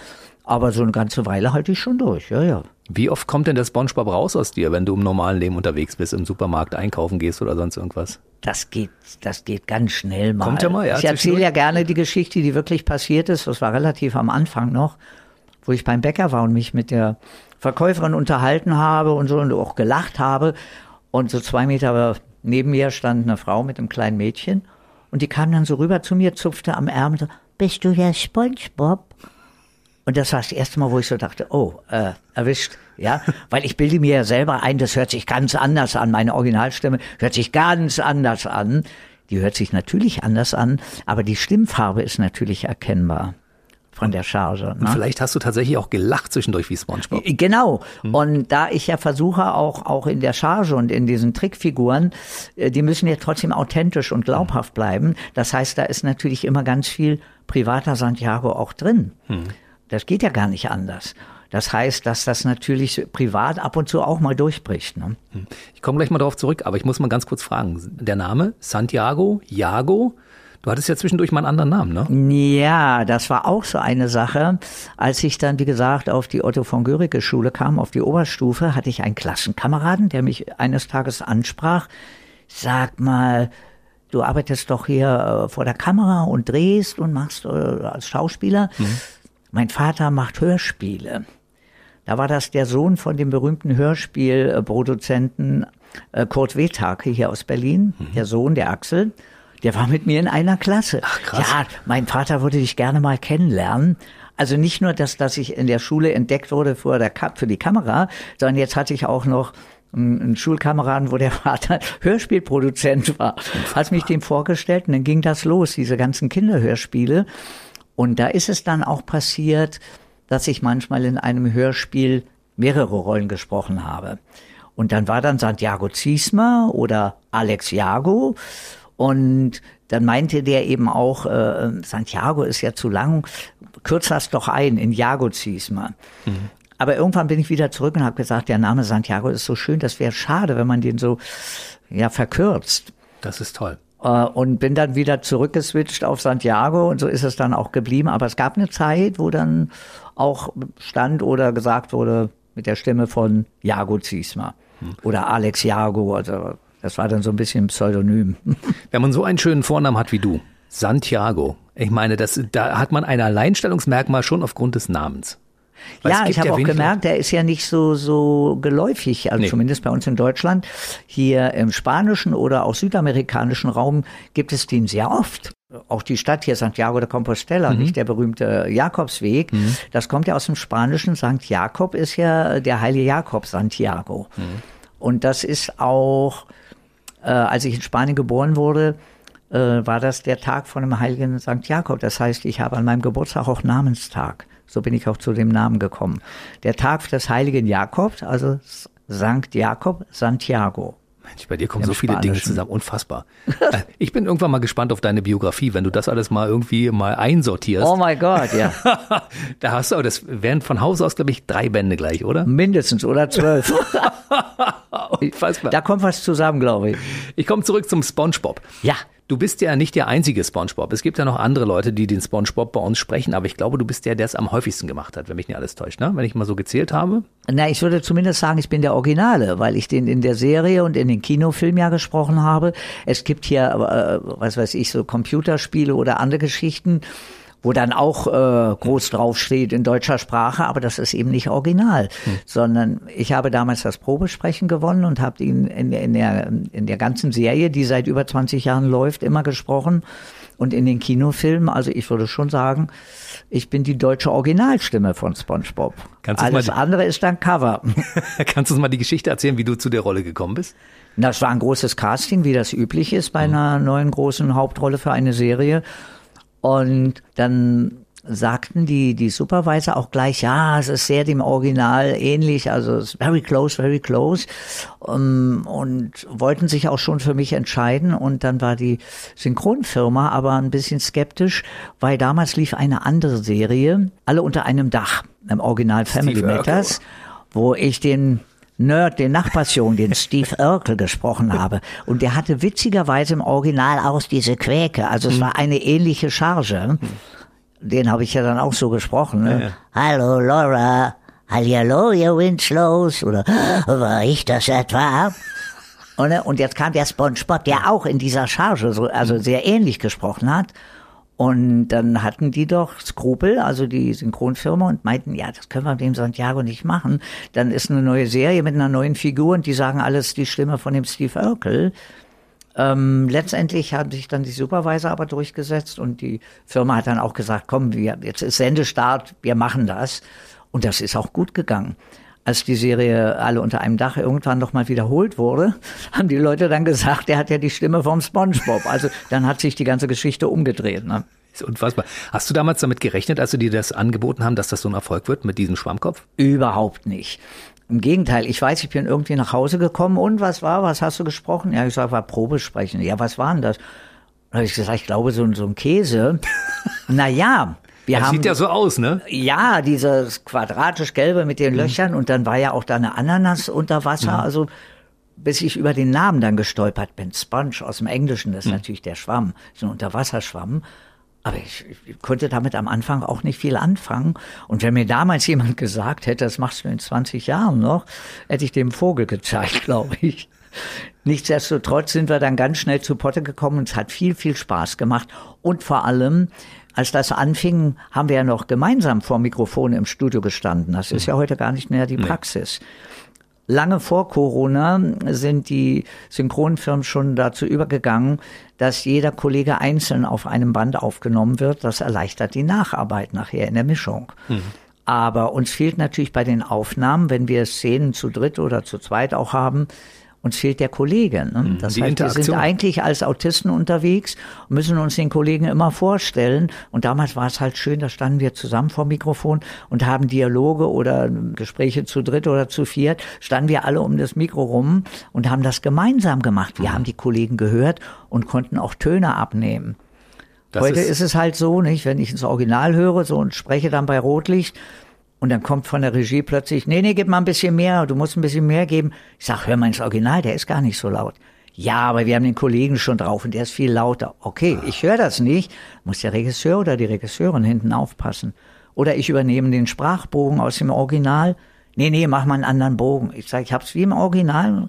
Aber so eine ganze Weile halte ich schon durch, ja, ja. Wie oft kommt denn der SpongeBob raus aus dir, wenn du im normalen Leben unterwegs bist, im Supermarkt einkaufen gehst oder sonst irgendwas? Das geht, das geht ganz schnell mal. Kommt ja mal, ja, Ich erzähle ja gerne die Geschichte, die wirklich passiert ist. Das war relativ am Anfang noch, wo ich beim Bäcker war und mich mit der Verkäuferin unterhalten habe und so und auch gelacht habe. Und so zwei Meter neben mir stand eine Frau mit einem kleinen Mädchen und die kam dann so rüber zu mir, zupfte am Ärmel so, Bist du der SpongeBob? Und das war das erste Mal, wo ich so dachte, oh, äh, erwischt, ja, weil ich bilde mir ja selber ein, das hört sich ganz anders an. Meine Originalstimme hört sich ganz anders an. Die hört sich natürlich anders an, aber die Stimmfarbe ist natürlich erkennbar von der Charge. Und Ne? vielleicht hast du tatsächlich auch gelacht zwischendurch wie SpongeBob. Genau. Und da ich ja versuche, auch, auch in der Charge und in diesen Trickfiguren, äh, die müssen ja trotzdem authentisch und glaubhaft bleiben. Das heißt, da ist natürlich immer ganz viel privater Santiago auch drin. Das geht ja gar nicht anders. Das heißt, dass das natürlich privat ab und zu auch mal durchbricht. Ne? Ich komme gleich mal darauf zurück, aber ich muss mal ganz kurz fragen. Der Name Santiago, Jago, du hattest ja zwischendurch mal einen anderen Namen, ne? Ja, das war auch so eine Sache. Als ich dann, wie gesagt, auf die Otto von Guericke Schule kam, auf die Oberstufe, hatte ich einen Klassenkameraden, der mich eines Tages ansprach. Sag mal, du arbeitest doch hier äh, vor der Kamera und drehst und machst äh, als Schauspieler. Mein Vater macht Hörspiele. Da war das der Sohn von dem berühmten Hörspielproduzenten äh, Kurt Wethake hier aus Berlin, der Sohn, der Axel. Der war mit mir in einer Klasse. Ach, krass. Ja, mein Vater würde dich gerne mal kennenlernen. Also nicht nur, dass, dass ich in der Schule entdeckt wurde für, der, Ka- für die Kamera, sondern jetzt hatte ich auch noch einen einen Schulkameraden, wo der Vater Hörspielproduzent war. Hat mich dem vorgestellt und dann ging das los, diese ganzen Kinderhörspiele. Und da ist es dann auch passiert, dass ich manchmal in einem Hörspiel mehrere Rollen gesprochen habe. Und dann war dann Santiago Ziesmer oder Alex Jago. Und dann meinte der eben auch, äh, Santiago ist ja zu lang, kürz das doch ein in Jago Ziesmer. Aber irgendwann bin ich wieder zurück und habe gesagt, der Name Santiago ist so schön, das wäre schade, wenn man den so ja verkürzt. Das ist toll. Äh, und bin dann wieder zurückgeswitcht auf Santiago und so ist es dann auch geblieben. Aber es gab eine Zeit, wo dann auch stand oder gesagt wurde mit der Stimme von Jago Ziesmer oder Alex Jago. Also das war dann so ein bisschen Pseudonym. Wenn man so einen schönen Vornamen hat wie du, Santiago, ich meine, das, da hat man ein Alleinstellungsmerkmal schon aufgrund des Namens. Weil ja, ich habe auch wenig gemerkt, der ist ja nicht so so geläufig, also Nee. zumindest bei uns in Deutschland. Hier im spanischen oder auch südamerikanischen Raum gibt es den sehr oft. Auch die Stadt hier, Santiago de Compostela, nicht der berühmte Jakobsweg, das kommt ja aus dem Spanischen. Sankt Jakob ist ja der heilige Jakob, Santiago. Und das ist auch, äh, als ich in Spanien geboren wurde, äh, war das der Tag von dem heiligen Sankt Jakob. Das heißt, ich habe an meinem Geburtstag auch Namenstag. So bin ich auch zu dem Namen gekommen. Der Tag des heiligen Jakobs, also Sankt Jakob Santiago. Mensch, bei dir kommen so viele Dinge Spanischen. zusammen. Unfassbar. Äh, ich bin irgendwann mal gespannt auf deine Biografie, wenn du das alles mal irgendwie mal einsortierst. Oh mein Gott, ja. da hast du, aber das wären von Haus aus, glaube ich, drei Bände gleich, oder? Mindestens oder zwölf. Unfassbar. da kommt was zusammen, glaube ich. Ich komme zurück zum SpongeBob. Ja. Du bist ja nicht der einzige SpongeBob. Es gibt ja noch andere Leute, die den SpongeBob bei uns sprechen, aber ich glaube, du bist der, der es am häufigsten gemacht hat, wenn mich nicht alles täuscht, ne? Wenn ich mal so gezählt habe. Na, ich würde zumindest sagen, ich bin der Originale, weil ich den in der Serie und in den Kinofilmen ja gesprochen habe. Es gibt hier, äh, was weiß ich, so Computerspiele oder andere Geschichten, wo dann auch äh, groß draufsteht in deutscher Sprache, aber das ist eben nicht original, sondern ich habe damals das Probesprechen gewonnen und habe ihn in, in, der, in der ganzen Serie, die seit über 20 Jahren läuft, immer gesprochen und in den Kinofilmen. Also ich würde schon sagen, ich bin die deutsche Originalstimme von SpongeBob. Kannst Alles die- andere ist dann Cover. Kannst du uns mal die Geschichte erzählen, wie du zu der Rolle gekommen bist? Das war ein großes Casting, wie das üblich ist bei einer neuen großen Hauptrolle für eine Serie. Und dann sagten die, die Supervisor auch gleich, ja, es ist sehr dem Original ähnlich, also es ist very close, very close. Um, und wollten sich auch schon für mich entscheiden. Und dann war die Synchronfirma aber ein bisschen skeptisch, weil damals lief eine andere Serie, alle unter einem Dach, im Original Family Urkel. Matters, wo ich den Nerd, den Nachbarsjungen, den Steve Urkel gesprochen habe. Und der hatte witzigerweise im Original auch diese Quäke. Also es war eine ähnliche Charge. Den habe ich ja dann auch so gesprochen. Ne? Ja, ja. Hallo Laura. Hallihallo, ihr Winslows. Oder war ich das etwa? Und, ne, und jetzt kam der SpongeBob, der auch in dieser Charge so, also sehr ähnlich gesprochen hat. Und dann hatten die doch Skrupel, also die Synchronfirma, und meinten, ja, das können wir mit dem Santiago nicht machen. Dann ist eine neue Serie mit einer neuen Figur und die sagen alles die Stimme von dem Steve Urkel. Ähm, letztendlich haben sich dann die Supervisor aber durchgesetzt und die Firma hat dann auch gesagt, komm, wir, jetzt ist Sendestart, wir machen das. Und das ist auch gut gegangen. Als die Serie alle unter einem Dach irgendwann noch mal wiederholt wurde, haben die Leute dann gesagt, der hat ja die Stimme vom SpongeBob. Also dann hat sich die ganze Geschichte umgedreht. Ne? Ist unfassbar. Hast du damals damit gerechnet, als sie dir das angeboten haben, dass das so ein Erfolg wird mit diesem Schwammkopf? Überhaupt nicht. Im Gegenteil, ich weiß, ich bin irgendwie nach Hause gekommen und was war, was hast du gesprochen? Ja, ich sag, war Probesprechen. Ja, was war denn das? Da habe ich gesagt, ich glaube, so, so ein Käse. naja, wir Das haben. sieht ja so aus, ne? Ja, dieses quadratisch gelbe mit Mhm. den Löchern und dann war ja auch da eine Ananas unter Wasser. Also bis ich über den Namen dann gestolpert bin. Sponge aus dem Englischen, Mhm. das ist natürlich der Schwamm, so ein Unterwasserschwamm. Aber ich, ich konnte damit am Anfang auch nicht viel anfangen. Und wenn mir damals jemand gesagt hätte, das machst du in 20 Jahren noch, hätte ich dem Vogel gezeigt, glaube ich. Nichtsdestotrotz sind wir dann ganz schnell zu Potte gekommen und es hat viel, viel Spaß gemacht. Und vor allem, als das anfing, haben wir ja noch gemeinsam vor Mikrofon im Studio gestanden. Das ist ja heute gar nicht mehr die Praxis. Lange vor Corona sind die Synchronfirmen schon dazu übergegangen, dass jeder Kollege einzeln auf einem Band aufgenommen wird. Das erleichtert die Nacharbeit nachher in der Mischung. Aber uns fehlt natürlich bei den Aufnahmen, wenn wir Szenen zu dritt oder zu zweit auch haben, uns fehlt der Kollege. Ne? Das die heißt, wir sind eigentlich als Autisten unterwegs und müssen uns den Kollegen immer vorstellen. Und damals war es halt schön, da standen wir zusammen vor dem Mikrofon und haben Dialoge oder Gespräche zu dritt oder zu viert, standen wir alle um das Mikro rum und haben das gemeinsam gemacht. Mhm. Wir haben die Kollegen gehört und konnten auch Töne abnehmen. Das Heute ist, es halt so, nicht, wenn ich ins Original höre so und spreche dann bei Rotlicht und dann kommt von der Regie plötzlich, nee, nee, gib mal ein bisschen mehr, du musst ein bisschen mehr geben. Ich sag, hör mal ins Original, der ist gar nicht so laut. Ja, aber wir haben den Kollegen schon drauf und der ist viel lauter. Okay, ich höre das nicht, muss der Regisseur oder die Regisseurin hinten aufpassen. Oder ich übernehme den Sprachbogen aus dem Original. Nee, nee, mach mal einen anderen Bogen. Ich sage, ich hab's wie im Original.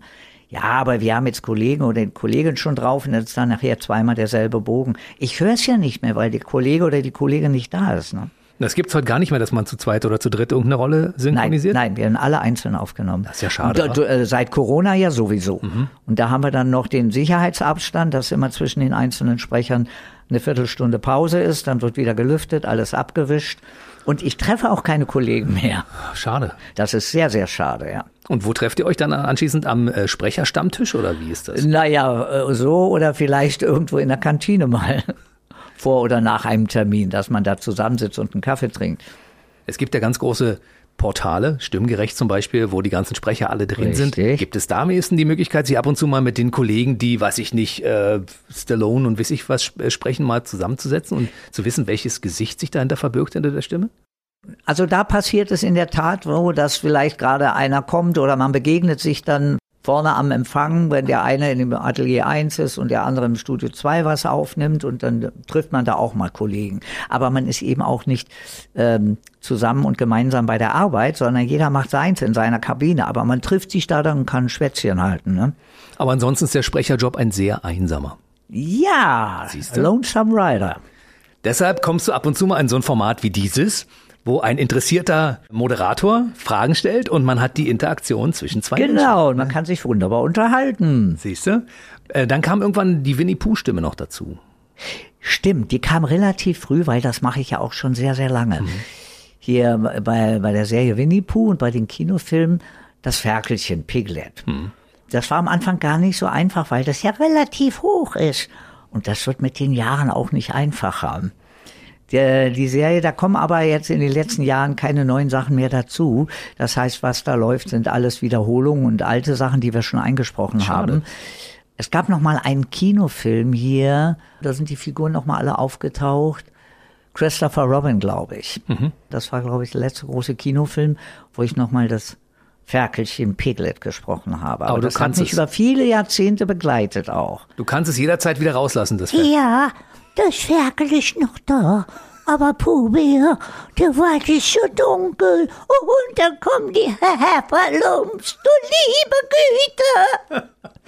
Ja, aber wir haben jetzt Kollegen oder den Kollegen schon drauf und jetzt ist dann nachher zweimal derselbe Bogen. Ich höre es ja nicht mehr, weil der Kollege oder die Kollegin nicht da ist. Ne? Das gibt's heute gar nicht mehr, dass man zu zweit oder zu dritt irgendeine Rolle Nein, synchronisiert? nein, wir haben alle einzeln aufgenommen. Das ist ja schade, Und, äh, seit Corona ja sowieso. Und da haben wir dann noch den Sicherheitsabstand, dass immer zwischen den einzelnen Sprechern eine Viertelstunde Pause ist, dann wird wieder gelüftet, alles abgewischt. Und ich treffe auch keine Kollegen mehr. Schade. Das ist sehr, sehr schade, ja. Und wo trefft ihr euch dann anschließend am äh, Sprecherstammtisch oder wie ist das? Naja, äh, so oder vielleicht irgendwo in der Kantine mal. Vor oder nach einem Termin, dass man da zusammensitzt und einen Kaffee trinkt. Es gibt ja ganz große Portale, stimmgerecht zum Beispiel, wo die ganzen Sprecher alle drin sind. Richtig. Gibt es da am ehesten die Möglichkeit, sich ab und zu mal mit den Kollegen, die, weiß ich nicht, äh, Stallone und weiß ich was äh, sprechen, mal zusammenzusetzen und zu wissen, welches Gesicht sich dahinter verbirgt hinter der Stimme? Also da passiert es in der Tat, wo dass vielleicht gerade einer kommt oder man begegnet sich dann vorne am Empfang, wenn der eine in dem Atelier 1 ist und der andere im Studio 2 was aufnimmt und dann trifft man da auch mal Kollegen. Aber man ist eben auch nicht ähm, zusammen und gemeinsam bei der Arbeit, sondern jeder macht seins in seiner Kabine. Aber man trifft sich da dann und kann ein Schwätzchen halten. Ne? Aber ansonsten ist der Sprecherjob ein sehr einsamer. Ja, Siehste? Lonesome Rider. Deshalb kommst du ab und zu mal in so ein Format wie dieses, wo ein interessierter Moderator Fragen stellt und man hat die Interaktion zwischen zwei Menschen. Genau, und man kann sich wunderbar unterhalten. Siehst du? Äh, dann kam irgendwann die Winnie Pooh Stimme noch dazu. Stimmt, die kam relativ früh, weil das mache ich ja auch schon sehr, sehr lange. Hier bei, bei der Serie Winnie Pooh und bei den Kinofilmen das Ferkelchen Piglet. Das war am Anfang gar nicht so einfach, weil das ja relativ hoch ist. Und das wird mit den Jahren auch nicht einfacher. Der, die Serie, da kommen aber jetzt in den letzten Jahren keine neuen Sachen mehr dazu. Das heißt, was da läuft, sind alles Wiederholungen und alte Sachen, die wir schon eingesprochen Schade. haben. Es gab noch mal einen Kinofilm hier, da sind die Figuren noch mal alle aufgetaucht. Christopher Robin, glaube ich. Das war, glaube ich, der letzte große Kinofilm, wo ich noch mal das Ferkelchen Piglet gesprochen habe. Aber, Aber du das hat kannst mich es. über viele Jahrzehnte begleitet auch. Du kannst es jederzeit wieder rauslassen, das Fett. Ja, das Ferkel ist noch da. aber Puber, der Wald ist so dunkel und dann kommen die Haferlumps, du liebe Güte.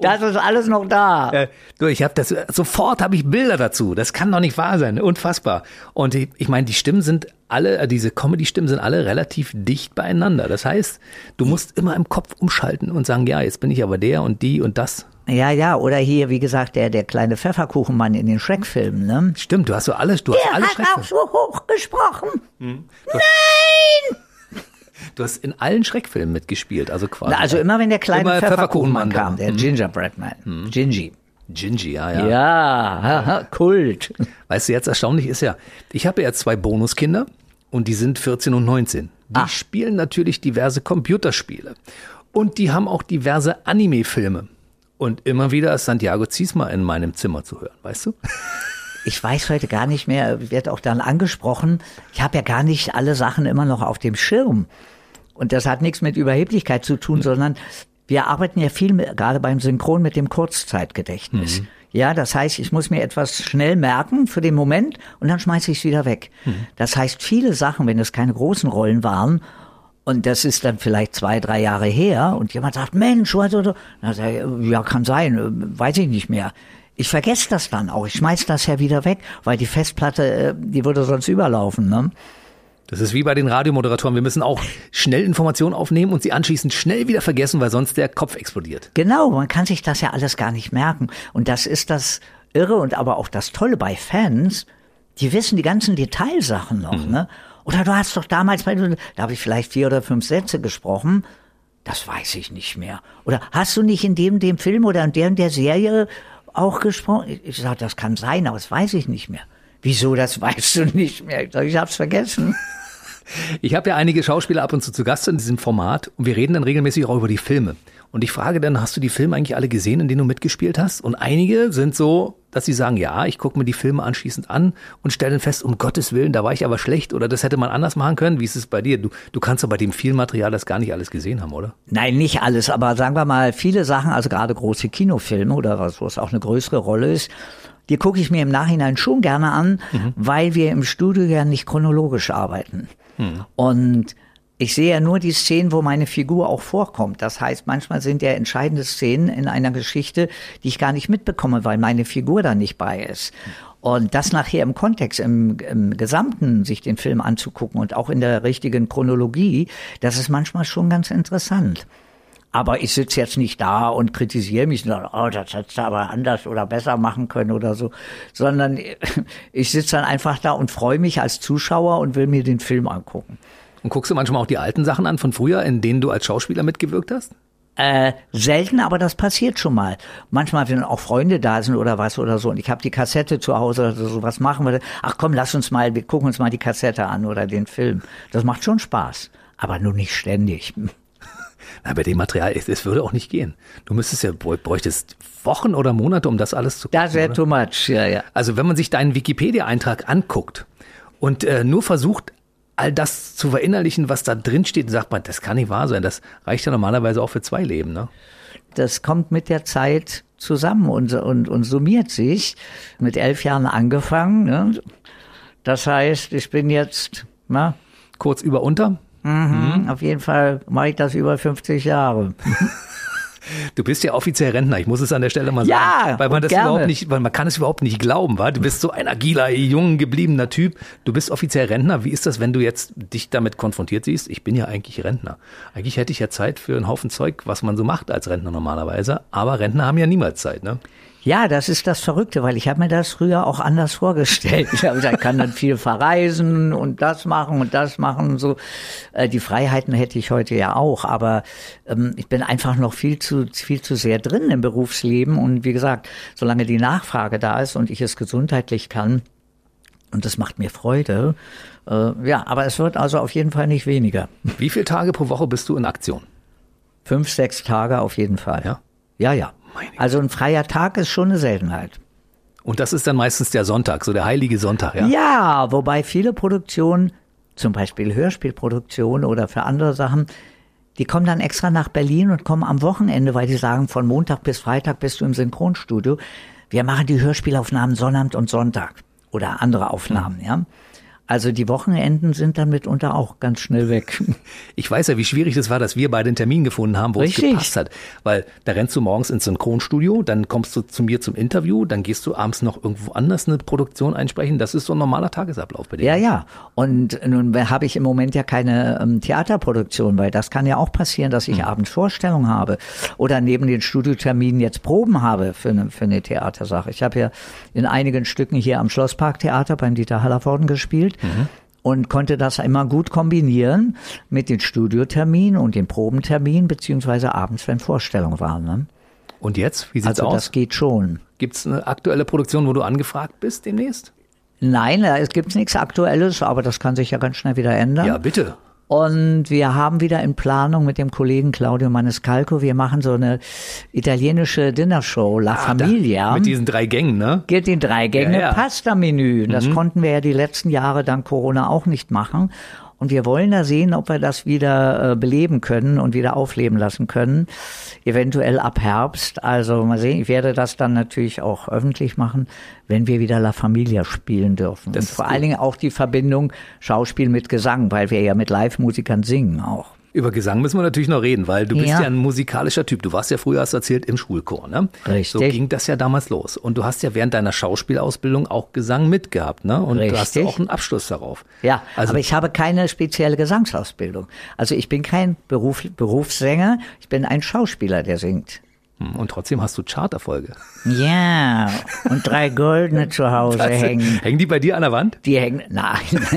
Das ist alles noch da. Äh, du, ich habe das sofort habe ich Bilder dazu. Das kann doch nicht wahr sein. Unfassbar. Und ich, ich meine, die Stimmen sind alle, äh, diese Comedy-Stimmen sind alle relativ dicht beieinander. Das heißt, du musst immer im Kopf umschalten und sagen, ja, jetzt bin ich aber der und die und das. Ja, ja, oder hier, wie gesagt, der, der kleine Pfefferkuchenmann in den Schreckfilmen, ne? Stimmt, du hast so alles, du hast Der alle hat auch so hoch gesprochen. Du hast in allen Schreckfilmen mitgespielt, also quasi. Na, also immer wenn der kleine Immer Pfefferkuchenmann Pfefferkuchenmann kam, der Gingerbread Man, Gingy. Gingy, ja, ja. Ja, haha, Kult. Weißt du, jetzt erstaunlich ist ja, ich habe ja zwei Bonuskinder und die sind 14 und 19. Die Ah. spielen natürlich diverse Computerspiele und die haben auch diverse Anime-Filme. Und immer wieder ist Santiago Ziesma in meinem Zimmer zu hören, weißt du? Ich weiß heute gar nicht mehr, wird auch dann angesprochen, ich habe ja gar nicht alle Sachen immer noch auf dem Schirm. Und das hat nichts mit Überheblichkeit zu tun, sondern wir arbeiten ja viel, mit, gerade beim Synchron, mit dem Kurzzeitgedächtnis. Ja, das heißt, ich muss mir etwas schnell merken für den Moment und dann schmeiße ich es wieder weg. Das heißt, viele Sachen, wenn es keine großen Rollen waren, und das ist dann vielleicht zwei, drei Jahre her und jemand sagt, Mensch, was ich, ja, kann sein, äh, weiß ich nicht mehr. Ich vergesse das dann auch. Ich schmeiß das ja wieder weg, weil die Festplatte, äh, die würde sonst überlaufen. Ne? Das ist wie bei den Radiomoderatoren. Wir müssen auch schnell Informationen aufnehmen und sie anschließend schnell wieder vergessen, weil sonst der Kopf explodiert. Genau, man kann sich das ja alles gar nicht merken. Und das ist das Irre und aber auch das Tolle bei Fans, die wissen die ganzen Detailsachen noch. Ne? Oder du hast doch damals, bei, da habe ich vielleicht vier oder fünf Sätze gesprochen. Das weiß ich nicht mehr. Oder hast du nicht in dem, dem Film oder in der und der Serie auch gesprochen? Ich sage, das kann sein, aber das weiß ich nicht mehr. Wieso, das weißt du nicht mehr? Ich sage, ich hab's vergessen. Ich habe ja einige Schauspieler ab und zu zu Gast in diesem Format und wir reden dann regelmäßig auch über die Filme. Und ich frage dann, hast du die Filme eigentlich alle gesehen, in denen du mitgespielt hast? Und einige sind so, dass sie sagen, ja, ich gucke mir die Filme anschließend an und stelle dann fest, um Gottes Willen, da war ich aber schlecht oder das hätte man anders machen können. Wie ist es bei dir? Du, du kannst doch bei dem vielen Material das gar nicht alles gesehen haben, oder? Nein, nicht alles, aber sagen wir mal, viele Sachen, also gerade große Kinofilme oder was, wo es auch eine größere Rolle ist, die gucke ich mir im Nachhinein schon gerne an, weil wir im Studio ja nicht chronologisch arbeiten. Und ich sehe ja nur die Szenen, wo meine Figur auch vorkommt. Das heißt, manchmal sind ja entscheidende Szenen in einer Geschichte, die ich gar nicht mitbekomme, weil meine Figur da nicht bei ist. Und das nachher im Kontext, im, im Gesamten sich den Film anzugucken und auch in der richtigen Chronologie, das ist manchmal schon ganz interessant. Aber ich sitze jetzt nicht da und kritisiere mich und sage, oh, das hättest du aber anders oder besser machen können oder so, sondern ich sitze dann einfach da und freue mich als Zuschauer und will mir den Film angucken. Und guckst du manchmal auch die alten Sachen an von früher, in denen du als Schauspieler mitgewirkt hast? Äh, selten, aber das passiert schon mal. Manchmal, wenn auch Freunde da sind oder was oder so und ich habe die Kassette zu Hause oder so, was machen wir? Ach komm, lass uns mal, wir gucken uns mal die Kassette an oder den Film. Das macht schon Spaß, aber nur nicht ständig. Na, bei dem Material, es, es würde auch nicht gehen. Du müsstest ja, bräu- bräuchtest Wochen oder Monate, um das alles zu gucken. Das wäre too much, ja, ja. Also wenn man sich deinen Wikipedia-Eintrag anguckt und äh, nur versucht, all das zu verinnerlichen, was da drin steht, sagt man, das kann nicht wahr sein. Das reicht ja normalerweise auch für zwei Leben. Ne? das kommt mit der Zeit zusammen und, und, und summiert sich. Mit elf Jahren angefangen. Ne? Das heißt, ich bin jetzt, na, Kurz über unter. mhm. auf jeden Fall mache ich das über 50 Jahre. Du bist ja offiziell Rentner, ich muss es an der Stelle mal Ja, sagen. Weil man das gerne. überhaupt nicht, weil man kann es überhaupt nicht glauben, wa? Du bist so ein agiler, jung gebliebener Typ. Du bist offiziell Rentner. Wie ist das, wenn du jetzt dich damit konfrontiert siehst? Ich bin ja eigentlich Rentner. Eigentlich hätte ich ja Zeit für einen Haufen Zeug, was man so macht als Rentner normalerweise. Aber Rentner haben ja niemals Zeit, ne? Ja, das ist das Verrückte, weil ich habe mir das früher auch anders vorgestellt. Ich habe gesagt, ich kann dann viel verreisen und das machen und das machen und so. Äh, Die Freiheiten hätte ich heute ja auch, aber ähm, ich bin einfach noch viel zu viel zu sehr drin im Berufsleben und wie gesagt, solange die Nachfrage da ist und ich es gesundheitlich kann und das macht mir Freude, äh, ja, aber es wird also auf jeden Fall nicht weniger. Wie viele Tage pro Woche bist du in Aktion? Fünf, sechs Tage auf jeden Fall. Ja? ja. ja. Also ein freier Tag ist schon eine Seltenheit. Und das ist dann meistens der Sonntag, so der heilige Sonntag, ja? Ja, wobei viele Produktionen, zum Beispiel Hörspielproduktionen oder für andere Sachen, die kommen dann extra nach Berlin und kommen am Wochenende, weil die sagen, von Montag bis Freitag bist du im Synchronstudio. Wir machen die Hörspielaufnahmen Sonnabend und Sonntag. oder andere Aufnahmen, ja. Also die Wochenenden sind dann mitunter auch ganz schnell weg. Ich weiß ja, wie schwierig das war, dass wir beide einen Termin gefunden haben, wo Richtig. es gepasst hat. Weil da rennst du morgens ins Synchronstudio, dann kommst du zu mir zum Interview, dann gehst du abends noch irgendwo anders eine Produktion einsprechen. Das ist so ein normaler Tagesablauf bei dir. Ja, ja. Und nun habe ich im Moment ja keine ähm, Theaterproduktion, weil das kann ja auch passieren, dass ich Mhm. abends Vorstellung habe oder neben den Studioterminen jetzt Proben habe für eine, für eine Theatersache. Ich habe ja in einigen Stücken hier am Schlossparktheater beim Dieter Hallervorden gespielt. Mhm. Und konnte das immer gut kombinieren mit den Studioterminen und den Probenterminen, beziehungsweise abends, wenn Vorstellung war. Ne? Und jetzt, wie sieht's Also aus? das geht schon. Gibt's eine aktuelle Produktion, wo du angefragt bist demnächst? Nein, es gibt nichts Aktuelles, aber das kann sich ja ganz schnell wieder ändern. Ja, bitte. Und wir haben wieder in Planung mit dem Kollegen Claudio Maniscalco, wir machen so eine italienische Dinnershow, La Ah, da- Familia. Mit diesen drei Gängen, ne? Geht in drei Gänge Ja, Mhm. ja. Pasta-Menü. Das konnten wir ja die letzten Jahre dank Corona auch nicht machen. Und wir wollen da sehen, ob wir das wieder äh, beleben können und wieder aufleben lassen können. Eventuell ab Herbst. Also mal sehen, ich werde das dann natürlich auch öffentlich machen, wenn wir wieder La Familia spielen dürfen. Das und vor gut. allen Dingen auch die Verbindung Schauspiel mit Gesang, weil wir ja mit Live-Musikern singen auch. Über Gesang müssen wir natürlich noch reden, weil du bist Ja. ja ein musikalischer Typ. Du warst ja früher, hast du erzählt, im Schulchor, ne? Richtig. So ging das ja damals los. Und du hast ja während deiner Schauspielausbildung auch Gesang mitgehabt, ne? Und du hast Richtig. auch einen Abschluss darauf. Ja, also aber ich habe keine spezielle Gesangsausbildung. Also ich bin kein Beruf, Berufssänger, ich bin ein Schauspieler, der singt. Hm, und trotzdem hast du Charterfolge. Ja, und drei goldene zu Hause hängen. Hängen die bei dir an der Wand? Die hängen, nein,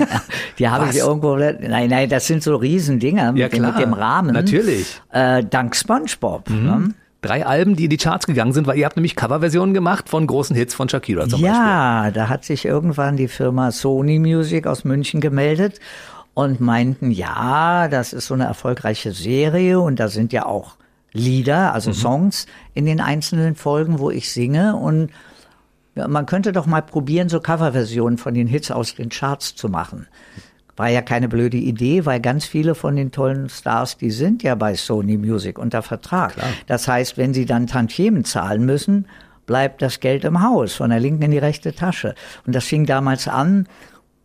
die habe Was? ich irgendwo, nein, nein, das sind so Riesendinger Ja, mit, dem- klar. mit dem Rahmen. Natürlich. Äh, dank Spongebob. Ne? Drei Alben, die in die Charts gegangen sind, weil ihr habt nämlich Coverversionen gemacht von großen Hits von Shakira zum Beispiel. Ja, da hat sich irgendwann die Firma Sony Music aus München gemeldet und meinten, ja, das ist so eine erfolgreiche Serie und da sind ja auch Lieder, also Songs in den einzelnen Folgen, wo ich singe und man könnte doch mal probieren, so Coverversionen von den Hits aus den Charts zu machen. War ja keine blöde Idee, weil ganz viele von den tollen Stars, die sind ja bei Sony Music unter Vertrag. Das heißt, wenn sie dann Tantiemen zahlen müssen, bleibt das Geld im Haus, von der linken in die rechte Tasche. Und das fing damals an,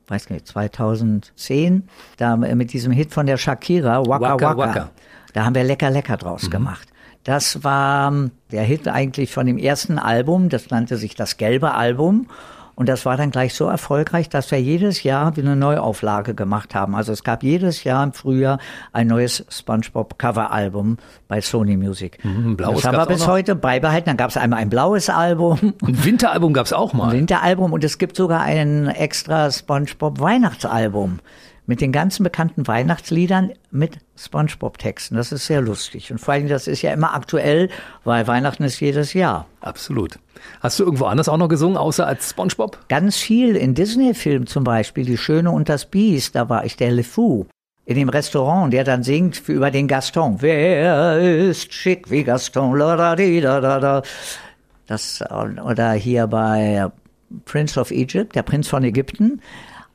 weiß nicht, 2010, da mit diesem Hit von der Shakira, Waka Waka Waka. Waka. Da haben wir Lecker Lecker draus gemacht. Das war der Hit eigentlich von dem ersten Album, das nannte sich das gelbe Album. Und das war dann gleich so erfolgreich, dass wir jedes Jahr wieder eine Neuauflage gemacht haben. Also es gab jedes Jahr im Frühjahr ein neues SpongeBob Coveralbum bei Sony Music. ein blaues das haben wir bis heute beibehalten. Dann gab es einmal ein blaues Album, Ein Winteralbum gab's auch mal. ein Winteralbum und es gibt sogar ein extra SpongeBob Weihnachtsalbum mit den ganzen bekannten Weihnachtsliedern mit SpongeBob-Texten. Das ist sehr lustig. Und vor allem, das ist ja immer aktuell, weil Weihnachten ist jedes Jahr. Absolut. Hast du irgendwo anders auch noch gesungen, außer als SpongeBob? Ganz viel in Disney-Filmen zum Beispiel, Die Schöne und das Biest, da war ich der LeFou. In dem Restaurant, der dann singt für, über den Gaston. Wer ist schick wie Gaston? La, da, di, da, da, da. Das, oder hier bei Prince of Egypt, der Prinz von Ägypten,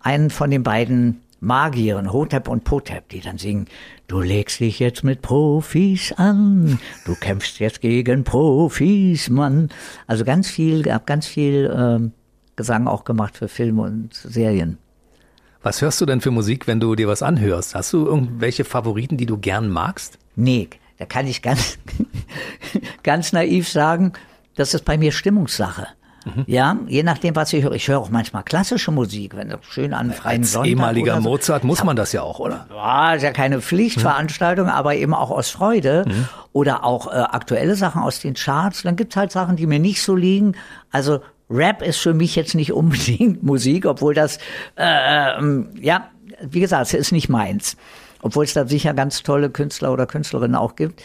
einen von den beiden Magieren, Hotep und Potep, die dann singen, du legst dich jetzt mit Profis an, du kämpfst jetzt gegen Profis, Mann. Also ganz viel, hab ganz viel ähm, Gesang auch gemacht für Filme und Serien. Was hörst du denn für Musik, wenn du dir was anhörst? Hast du irgendwelche Favoriten, die du gern magst? Nee, da kann ich ganz, ganz naiv sagen, das ist bei mir Stimmungssache. Mhm. Ja, je nachdem, was ich höre. Ich höre auch manchmal klassische Musik, wenn es schön an freien Als Sonntag ehemaliger so. Mozart muss man das ja auch, oder? Ja, ist ja keine Pflichtveranstaltung, aber eben auch aus Freude Mhm. oder auch äh, aktuelle Sachen aus den Charts. Dann gibt's halt Sachen, die mir nicht so liegen. Also Rap ist für mich jetzt nicht unbedingt Musik, obwohl das, äh, ähm, ja, wie gesagt, es ist nicht meins. Obwohl es da sicher ganz tolle Künstler oder Künstlerinnen auch gibt.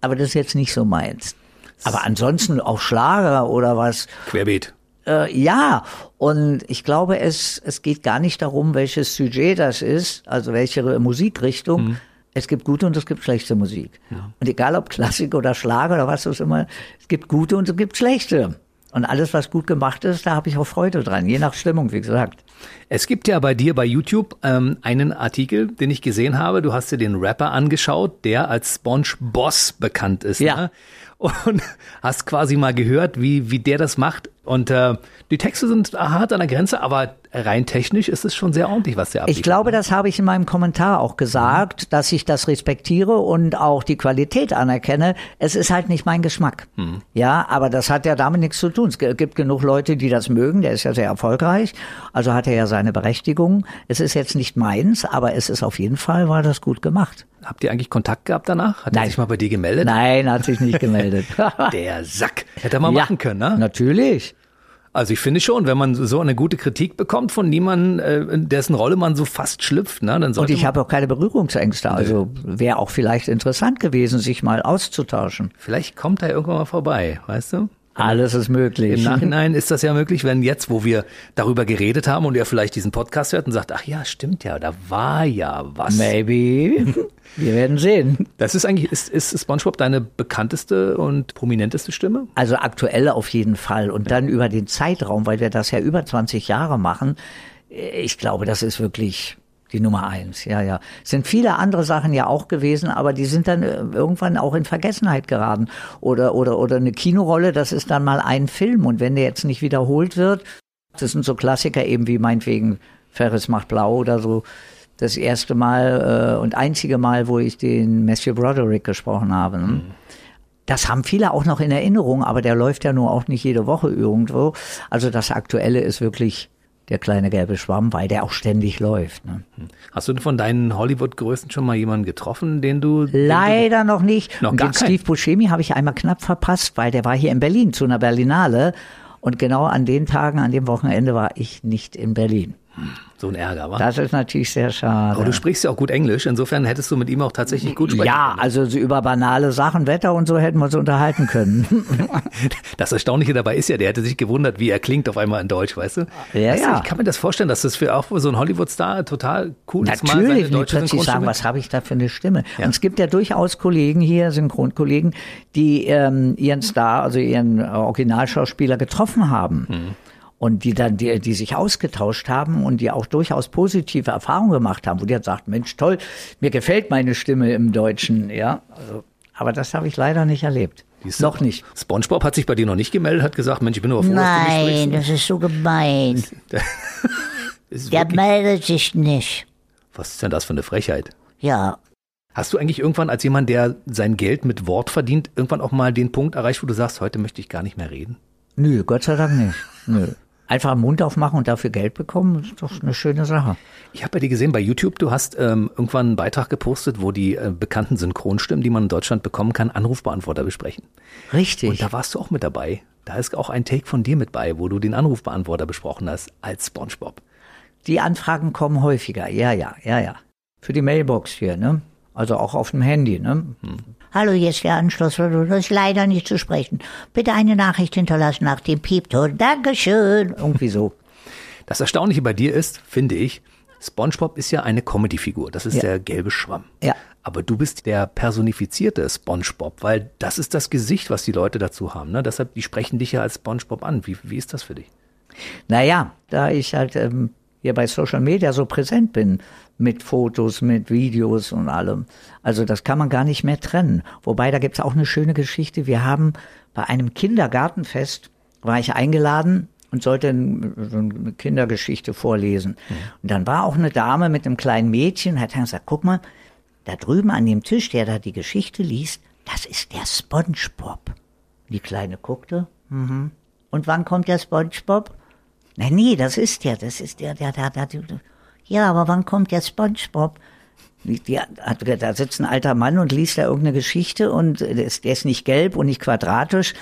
Aber das ist jetzt nicht so meins. Aber ansonsten auch Schlager oder was. Querbeet. Äh, ja, und ich glaube, es, es geht gar nicht darum, welches Sujet das ist, also welche Musikrichtung. Es gibt gute und es gibt schlechte Musik. Und egal ob Klassik oder Schlager oder was auch immer, es gibt gute und es gibt schlechte. Und alles, was gut gemacht ist, da habe ich auch Freude dran, je nach Stimmung, wie gesagt. Es gibt ja bei dir bei YouTube ähm, einen Artikel, den ich gesehen habe. Du hast dir den Rapper angeschaut, der als Sponge Boss bekannt ist. Ja. Ne? Und hast quasi mal gehört, wie, wie der das macht, Und äh, die Texte sind hart an der Grenze, aber rein technisch ist es schon sehr ordentlich, was der abliefert. Ich glaube, das habe ich in meinem Kommentar auch gesagt, mhm. dass ich das respektiere und auch die Qualität anerkenne. Es ist halt nicht mein Geschmack. Mhm. Ja, aber das hat ja damit nichts zu tun. Es gibt genug Leute, die das mögen. Der ist ja sehr erfolgreich. Also hat er ja seine Berechtigung. Es ist jetzt nicht meins, aber es ist auf jeden Fall, war das gut gemacht. Habt ihr eigentlich Kontakt gehabt danach? Hat Nein. er sich mal bei dir gemeldet? Nein, hat sich nicht gemeldet. Der Sack. Hätte er mal ja, machen können, ne? Natürlich. Also ich finde schon, wenn man so eine gute Kritik bekommt von niemandem, äh, dessen Rolle man so fast schlüpft, ne, dann sollte Und ich habe auch keine Berührungsängste. Also wäre auch vielleicht interessant gewesen, sich mal auszutauschen. Vielleicht kommt er irgendwann mal vorbei, weißt du? Alles ist möglich. Im Nachhinein ist das ja möglich, wenn jetzt, wo wir darüber geredet haben und er vielleicht diesen Podcast hört und sagt, ach ja, stimmt ja, da war ja was. Maybe. Wir werden sehen. Das ist eigentlich, ist, ist SpongeBob deine bekannteste und prominenteste Stimme? Also aktuelle auf jeden Fall. Und dann über den Zeitraum, weil wir das ja über 20 Jahre machen. Ich glaube, das ist wirklich die Nummer eins, ja, ja. Es sind viele andere Sachen ja auch gewesen, aber die sind dann äh, irgendwann auch in Vergessenheit geraten. Oder, oder, oder eine Kinorolle, das ist dann mal ein Film. Und wenn der jetzt nicht wiederholt wird, das sind so Klassiker eben wie meinetwegen Ferris macht blau oder so. Das erste Mal äh, und einzige Mal, wo ich den Matthew Broderick gesprochen habe. Ne? Mhm. Das haben viele auch noch in Erinnerung, aber der läuft ja nur auch nicht jede Woche irgendwo. Also das Aktuelle ist wirklich der kleine gelbe Schwamm, weil der auch ständig läuft. Ne? Hast du von deinen Hollywood-Größen schon mal jemanden getroffen, den du... Leider den du, noch nicht. Noch Und gar den Steve Buscemi habe ich einmal knapp verpasst, weil der war hier in Berlin zu einer Berlinale. Und genau an den Tagen, an dem Wochenende war ich nicht in Berlin. So ein Ärger, wa? Das ist natürlich sehr schade. Aber du sprichst ja auch gut Englisch, insofern hättest du mit ihm auch tatsächlich gut sprechen Ja, können. also so über banale Sachen, Wetter und so hätten wir uns unterhalten können. das Erstaunliche dabei ist ja, der hätte sich gewundert, wie er klingt auf einmal in Deutsch, weißt du? Ja, weißt ja. Du, ich kann mir das vorstellen, dass das für auch so einen Hollywood-Star total cool ist. Natürlich, mal plötzlich sagen, was habe ich da für eine Stimme? Ja. Und es gibt ja durchaus Kollegen hier, Synchronkollegen, die ähm, ihren Star, also ihren Originalschauspieler getroffen haben. Mhm und die dann, die, die sich ausgetauscht haben und die auch durchaus positive Erfahrungen gemacht haben, wo die dann sagt, Mensch, toll, mir gefällt meine Stimme im Deutschen, ja. Also, aber das habe ich leider nicht erlebt. Siehst noch nicht. SpongeBob hat sich bei dir noch nicht gemeldet, hat gesagt, Mensch, ich bin nur froh, Nein, dass du mich Nein, das ist so gemein. Der meldet sich nicht. Was ist denn das für eine Frechheit? Ja. Hast du eigentlich irgendwann als jemand, der sein Geld mit Wort verdient, irgendwann auch mal den Punkt erreicht, wo du sagst, heute möchte ich gar nicht mehr reden? Nö, Gott sei Dank nicht. Nö einfach den Mund aufmachen und dafür Geld bekommen, ist doch eine schöne Sache. Ich habe bei dir gesehen bei YouTube, du hast ähm, irgendwann einen Beitrag gepostet, wo die äh, bekannten Synchronstimmen, die man in Deutschland bekommen kann, Anrufbeantworter besprechen. Richtig. Und da warst du auch mit dabei. Da ist auch ein Take von dir mit bei, wo du den Anrufbeantworter besprochen hast als SpongeBob. Die Anfragen kommen häufiger, ja, ja, ja, ja. Für die Mailbox hier, ne? Also auch auf dem Handy, ne? Hm. Hallo, hier ist der Anschluss. Das ist leider nicht zu sprechen. Bitte eine Nachricht hinterlassen nach dem Piepton. Dankeschön. Irgendwie so. Das Erstaunliche bei dir ist, finde ich, SpongeBob ist ja eine Comedy-Figur. Das ist ja. der gelbe Schwamm. Ja. Aber du bist der personifizierte SpongeBob, weil das ist das Gesicht, was die Leute dazu haben. Ne? Deshalb, die sprechen dich ja als SpongeBob an. Wie, wie ist das für dich? Naja, da ich halt ähm, hier bei Social Media so präsent bin, mit Fotos, mit Videos und allem. Also das kann man gar nicht mehr trennen. Wobei, da gibt's auch eine schöne Geschichte. Wir haben bei einem Kindergartenfest, war ich eingeladen und sollte so eine Kindergeschichte vorlesen. Mhm. Und dann war auch eine Dame mit einem kleinen Mädchen und hat dann gesagt, guck mal, da drüben an dem Tisch, der da die Geschichte liest, das ist der SpongeBob. Die Kleine guckte, mhm. und wann kommt der SpongeBob? Nein, nee, das ist der, das ist der, der, der, der, der ja, aber wann kommt der SpongeBob? Die, da sitzt ein alter Mann und liest da irgendeine Geschichte und der ist, der ist nicht gelb und nicht quadratisch.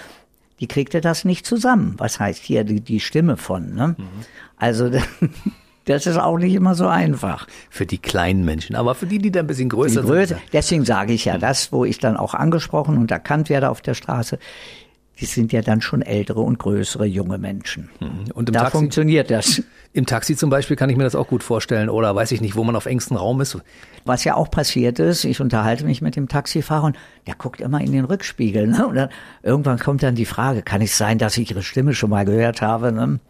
Die kriegt er das nicht zusammen. Was heißt hier die, die Stimme von? Ne? Mhm. Also das ist auch nicht immer so einfach. Für die kleinen Menschen, aber für die, die da ein bisschen größer die Größe, sind. Deswegen sage ich ja das, wo ich dann auch angesprochen und erkannt werde auf der Straße die sind ja dann schon ältere und größere junge Menschen. Mhm. Und im da Taxi, funktioniert das. Im Taxi zum Beispiel kann ich mir das auch gut vorstellen oder weiß ich nicht, wo man auf engstem Raum ist. Was ja auch passiert ist, ich unterhalte mich mit dem Taxifahrer und der guckt immer in den Rückspiegel. Ne? Und dann, irgendwann kommt dann die Frage, kann es sein, dass ich Ihre Stimme schon mal gehört habe? Ne?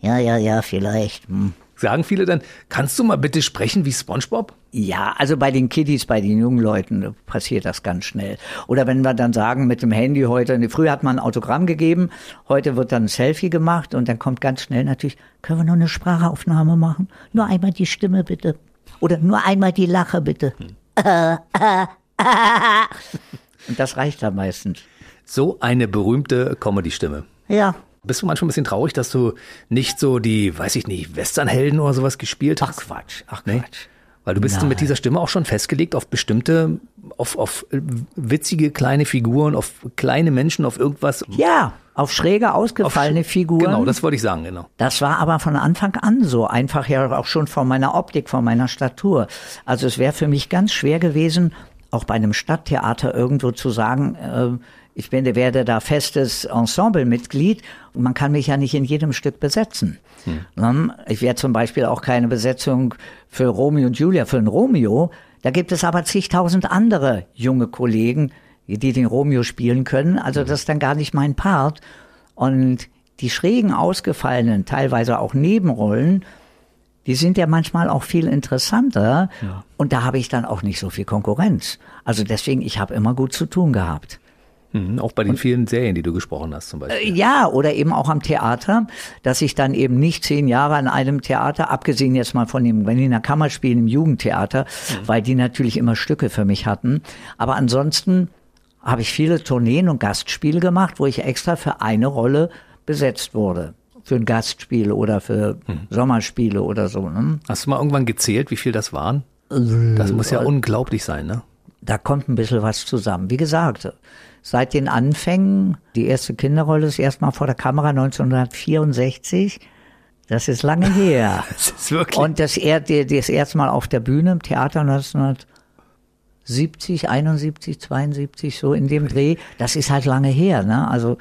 Ja, ja, ja, vielleicht. Hm. Sagen viele dann, kannst du mal bitte sprechen wie SpongeBob? Ja, also bei den Kiddies, bei den jungen Leuten passiert das ganz schnell. Oder wenn wir dann sagen, mit dem Handy heute, früher hat man ein Autogramm gegeben, heute wird dann ein Selfie gemacht und dann kommt ganz schnell natürlich, können wir noch eine Sprachaufnahme machen? Nur einmal die Stimme bitte. Oder nur einmal die Lache bitte. Hm. und das reicht dann meistens. So eine berühmte Comedy-Stimme. Ja. Bist du manchmal ein bisschen traurig, dass du nicht so die, weiß ich nicht, Westernhelden oder sowas gespielt hast? Ach Quatsch, ach Nee? Quatsch. Weil du bist Nein. mit dieser Stimme auch schon festgelegt auf bestimmte, auf, auf witzige kleine Figuren, auf kleine Menschen, auf irgendwas. Ja, auf schräge, ausgefallene Auf- Figuren. Genau, das wollte ich sagen, genau. Das war aber von Anfang an so, einfach ja auch schon von meiner Optik, von meiner Statur. Also es wäre für mich ganz schwer gewesen, auch bei einem Stadttheater irgendwo zu sagen, äh, ich bin, werde da festes Ensemblemitglied und man kann mich ja nicht in jedem Stück besetzen. Ähm, Ich wäre zum Beispiel auch keine Besetzung für Romeo und Julia, für einen Romeo. Da gibt es aber zigtausend andere junge Kollegen, die den Romeo spielen können. Also das ist dann gar nicht mein Part. Und die schrägen, ausgefallenen, teilweise auch Nebenrollen, die sind ja manchmal auch viel interessanter. Und da habe ich dann auch nicht so viel Konkurrenz. Also deswegen, ich habe immer gut zu tun gehabt. Mhm, auch bei den vielen Serien, die du gesprochen hast, zum Beispiel. Ja, oder eben auch am Theater, dass ich dann eben nicht zehn Jahre an einem Theater, abgesehen jetzt mal von dem Berliner Kammerspielen im Jugendtheater, weil die natürlich immer Stücke für mich hatten. Aber ansonsten habe ich viele Tourneen und Gastspiele gemacht, wo ich extra für eine Rolle besetzt wurde. Für ein Gastspiel oder für Sommerspiele oder so. Ne? Hast du mal irgendwann gezählt, wie viel das waren? Das muss ja unglaublich sein, ne? da kommt ein bisschen was zusammen. Wie gesagt, seit den Anfängen, die erste Kinderrolle ist erstmal vor der Kamera 1964. Das ist lange her. Das ist wirklich. Und das, die- das erste Mal auf der Bühne im Theater 1970, 71, 72, so in dem Dreh. Das ist halt lange her. Ne? Also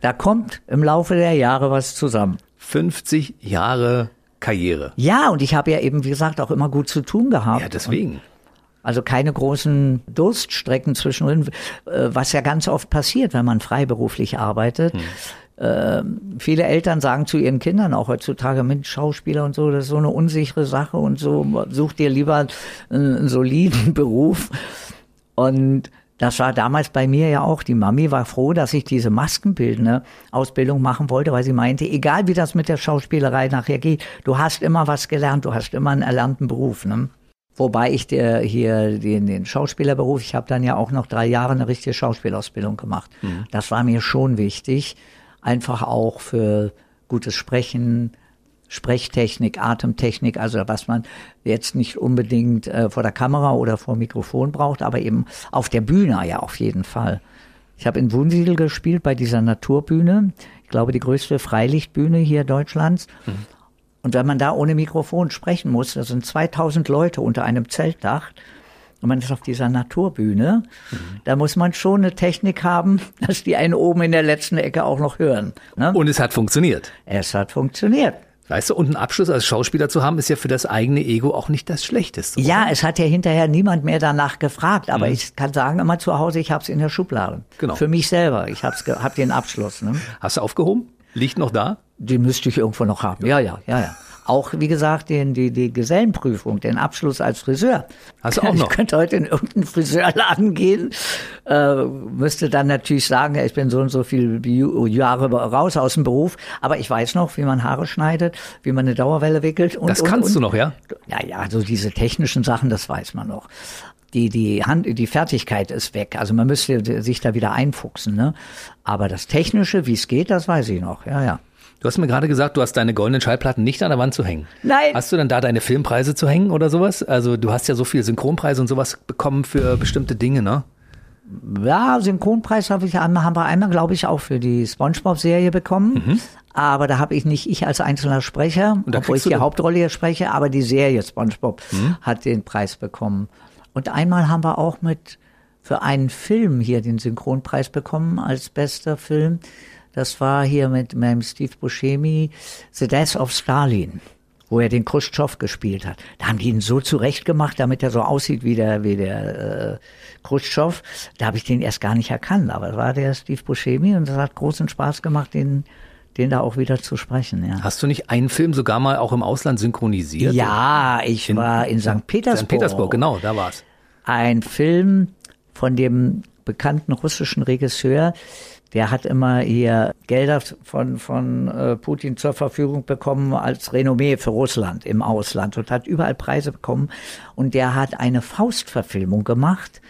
da kommt im Laufe der Jahre was zusammen. 50 Jahre Karriere. Ja, und ich habe ja eben, wie gesagt, auch immer gut zu tun gehabt. Ja, deswegen. Also keine großen Durststrecken zwischendrin, äh, was ja ganz oft passiert, wenn man freiberuflich arbeitet. Ähm, viele Eltern sagen zu ihren Kindern auch heutzutage, Mensch, Schauspieler und so, das ist so eine unsichere Sache und so, such dir lieber einen soliden Beruf. Und das war damals bei mir ja auch. Die Mami war froh, dass ich diese maskenbildende Ausbildung machen wollte, weil sie meinte, egal wie das mit der Schauspielerei nachher geht, du hast immer was gelernt, du hast immer einen erlernten Beruf. Ne? Wobei ich der, hier den, den Schauspielerberuf, ich habe dann ja auch noch drei Jahre eine richtige Schauspielausbildung gemacht. Das war mir schon wichtig, einfach auch für gutes Sprechen, Sprechtechnik, Atemtechnik, also was man jetzt nicht unbedingt äh, vor der Kamera oder vor dem Mikrofon braucht, aber eben auf der Bühne ja auf jeden Fall. Ich habe in Wunsiedel gespielt bei dieser Naturbühne, ich glaube die größte Freilichtbühne hier Deutschlands. Und wenn man da ohne Mikrofon sprechen muss, da sind 2000 Leute unter einem Zeltdach und man ist auf dieser Naturbühne, da muss man schon eine Technik haben, dass die einen oben in der letzten Ecke auch noch hören. Ne? Und es hat funktioniert. Es hat funktioniert. Weißt du, und einen Abschluss als Schauspieler zu haben, ist ja für das eigene Ego auch nicht das Schlechteste. Ja, es hat ja hinterher niemand mehr danach gefragt, aber ich kann sagen immer zu Hause, ich habe es in der Schublade. Genau. Für mich selber. Ich habe hab den Abschluss. Ne? Hast du aufgehoben? Liegt noch da? Den müsste ich irgendwo noch haben. Ja, ja, ja, ja. Auch, wie gesagt, den, die, die Gesellenprüfung, den Abschluss als Friseur. Hast du auch noch? Ich könnte heute in irgendeinen Friseurladen gehen, äh, müsste dann natürlich sagen, ja, ich bin so und so viel Ju- Jahre raus aus dem Beruf, aber ich weiß noch, wie man Haare schneidet, wie man eine Dauerwelle wickelt. Und, Das und, kannst und. du noch, ja? Ja, ja, also diese technischen Sachen, das weiß man noch. Die, die Hand, die Fertigkeit ist weg. Also man müsste sich da wieder einfuchsen, ne? Aber das Technische, wie es geht, das weiß ich noch. Ja, ja. Du hast mir gerade gesagt, du hast deine goldenen Schallplatten nicht an der Wand zu hängen. Nein. Hast du dann da deine Filmpreise zu hängen oder sowas? Also du hast ja so viel Synchronpreise und sowas bekommen für bestimmte Dinge, ne? Ja, Synchronpreis habe ich einmal, haben wir einmal, glaube ich, auch für die SpongeBob-Serie bekommen. Aber da habe ich nicht ich als einzelner Sprecher, Mhm. Obwohl ich die Hauptrolle hier spreche, aber die Serie SpongeBob Mhm. hat den Preis bekommen. Und einmal haben wir auch mit für einen Film hier den Synchronpreis bekommen als bester Film. Das war hier mit meinem Steve Buscemi, The Death of Stalin wo er den Khrushchev gespielt hat. Da haben die ihn so zurecht gemacht, damit er so aussieht wie der, wie der äh, Khrushchev. Da habe ich den erst gar nicht erkannt, aber es war der Steve Buscemi und es hat großen Spaß gemacht, den den da auch wieder zu sprechen. Ja, Hast du nicht einen Film sogar mal auch im Ausland synchronisiert? ja ich war in St. Petersburg. St. Petersburg, genau, da war's. ein Film von dem bekannten russischen Regisseur, der hat immer hier Gelder von, von äh, Putin zur Verfügung bekommen als Renommee für Russland im Ausland und hat überall Preise bekommen. Und der hat eine Faustverfilmung gemacht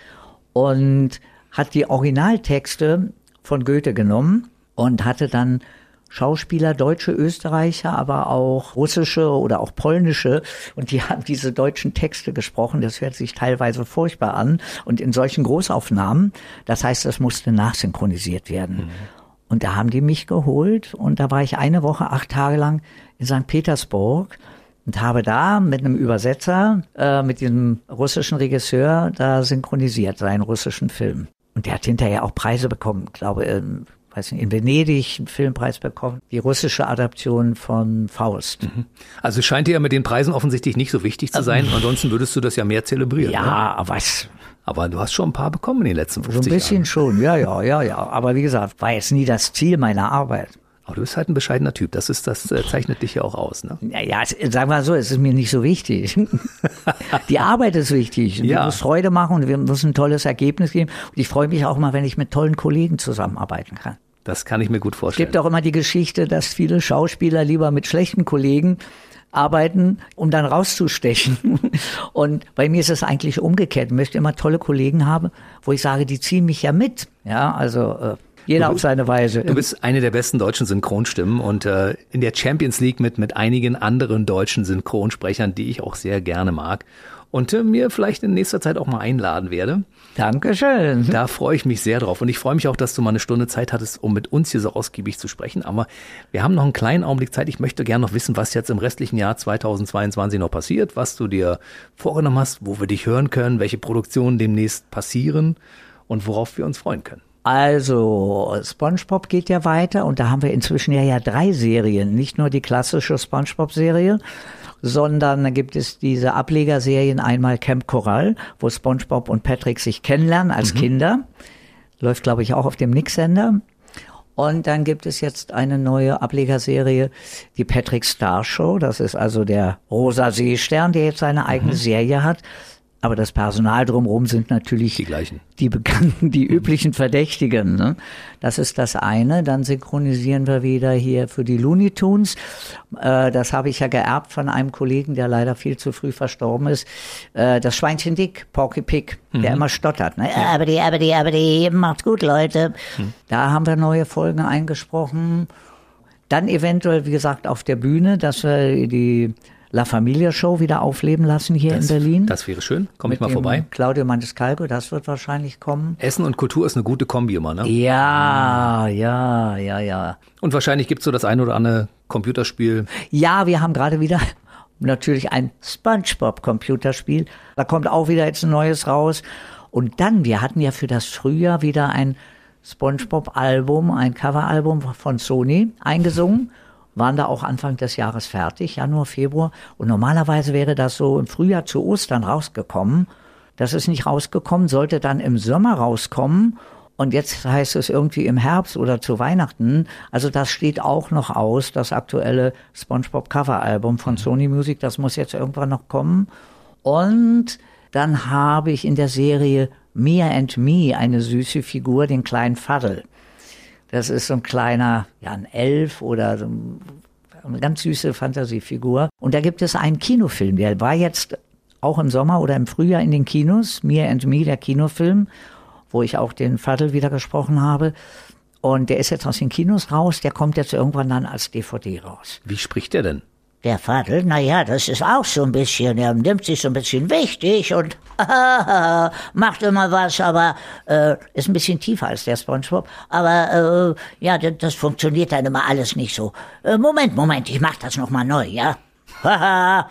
und hat die Originaltexte von Goethe genommen und hatte dann Schauspieler, deutsche Österreicher, aber auch russische oder auch polnische. Und die haben diese deutschen Texte gesprochen. Das hört sich teilweise furchtbar an. Und in solchen Großaufnahmen, das heißt, das musste nachsynchronisiert werden. Und da haben die mich geholt und da war ich eine Woche, acht Tage lang in St. Petersburg und habe da mit einem Übersetzer, äh, mit diesem russischen Regisseur, da synchronisiert, seinen russischen Film. Und der hat hinterher auch Preise bekommen, ich glaube, ähm, weiß nicht, in Venedig einen Filmpreis bekommen, die russische Adaption von Faust. Also es scheint dir ja mit den Preisen offensichtlich nicht so wichtig zu sein. Ansonsten würdest du das ja mehr zelebrieren. Ja, Ne? aber was? Aber du hast schon ein paar bekommen in den letzten So 50 ein bisschen Jahren. schon, ja, ja, ja, ja. Aber wie gesagt, war jetzt nie das Ziel meiner Arbeit. Aber du bist halt ein bescheidener Typ. Das ist, das äh, zeichnet dich ja auch aus. Ne? Naja, es- sagen wir mal so, es ist mir nicht so wichtig. Die Arbeit ist wichtig. Ja. Wir müssen Freude machen und wir müssen ein tolles Ergebnis geben. Und ich freue mich auch mal, wenn ich mit tollen Kollegen zusammenarbeiten kann. Das kann ich mir gut Es vorstellen. gibt auch immer die Geschichte, dass viele Schauspieler lieber mit schlechten Kollegen arbeiten, um dann rauszustechen. Und bei mir ist es eigentlich umgekehrt. Ich möchte immer tolle Kollegen haben, wo ich sage, die ziehen mich ja mit. Ja, also äh, jeder auf seine Weise. Du bist eine der besten deutschen Synchronstimmen und äh, in der Champions League mit, mit einigen anderen deutschen Synchronsprechern, die ich auch sehr gerne mag und äh, mir vielleicht in nächster Zeit auch mal einladen werde. Dankeschön. Da freue ich mich sehr drauf und ich freue mich auch, dass du mal eine Stunde Zeit hattest, um mit uns hier so ausgiebig zu sprechen. Aber wir haben noch einen kleinen Augenblick Zeit. Ich möchte gerne noch wissen, was jetzt im restlichen Jahr 2022 noch passiert, was du dir vorgenommen hast, wo wir dich hören können, welche Produktionen demnächst passieren und worauf wir uns freuen können. Also, SpongeBob geht ja weiter und da haben wir inzwischen ja, ja drei Serien. Nicht nur die klassische SpongeBob-Serie, sondern da gibt es diese Ablegerserien. Einmal Camp Coral, wo SpongeBob und Patrick sich kennenlernen als Kinder. Läuft, glaube ich, auch auf dem Nix-Sender. Und dann gibt es jetzt eine neue Ablegerserie, die Patrick Star Show. Das ist also der Rosa Seestern, der jetzt seine eigene Serie hat. Aber das Personal drumherum sind natürlich Die gleichen. die bekannten, die üblichen Verdächtigen. Ne? Das ist das eine. Dann synchronisieren wir wieder hier für die Looney Tunes. Äh, das habe ich ja geerbt von einem Kollegen, der leider viel zu früh verstorben ist. Äh, das Schweinchen Dick, Porky Pig, der immer stottert. Ne? Aber die, aber die, aber die, macht's gut, Leute. Da haben wir neue Folgen eingesprochen. Dann eventuell, wie gesagt, auf der Bühne, dass wir die La Familia Show wieder aufleben lassen hier Das, in Berlin. das wäre schön. Komm ich mal vorbei. Claudio Maniscalco, das wird wahrscheinlich kommen. Essen und Kultur ist eine gute Kombi immer, ne? Ja, ja, ja, ja. Und wahrscheinlich gibt's so das ein oder andere Computerspiel. Ja, wir haben gerade wieder natürlich ein SpongeBob-Computerspiel. Da kommt auch wieder jetzt ein neues raus. Und dann, wir hatten ja für das Frühjahr wieder ein SpongeBob-Album, ein Coveralbum von Sony eingesungen. Waren da auch Anfang des Jahres fertig, Januar, Februar. Und normalerweise wäre das so im Frühjahr zu Ostern rausgekommen. Das ist nicht rausgekommen, sollte dann im Sommer rauskommen. Und jetzt heißt es irgendwie im Herbst oder zu Weihnachten. Also das steht auch noch aus, das aktuelle SpongeBob Coveralbum von Sony Music. Das muss jetzt irgendwann noch kommen. Und dann habe ich in der Serie Mia and Me eine süße Figur, den kleinen Faddel. Das ist so ein kleiner, ja, ein Elf oder so ein- eine ganz süße Fantasiefigur. Und da gibt es einen Kinofilm, der war jetzt auch im Sommer oder im Frühjahr in den Kinos, Mia and Me, der Kinofilm, wo ich auch den Faddel wieder gesprochen habe. Und der ist jetzt aus den Kinos raus, der kommt jetzt irgendwann dann als DVD raus. Wie spricht der denn? Der Vater, naja, das ist auch so ein bisschen, er nimmt sich so ein bisschen wichtig und macht immer was, aber äh, ist ein bisschen tiefer als der Spongebob. Aber äh, ja, das, das funktioniert dann immer alles nicht so. Äh, Moment, Moment, ich mach das nochmal neu, ja?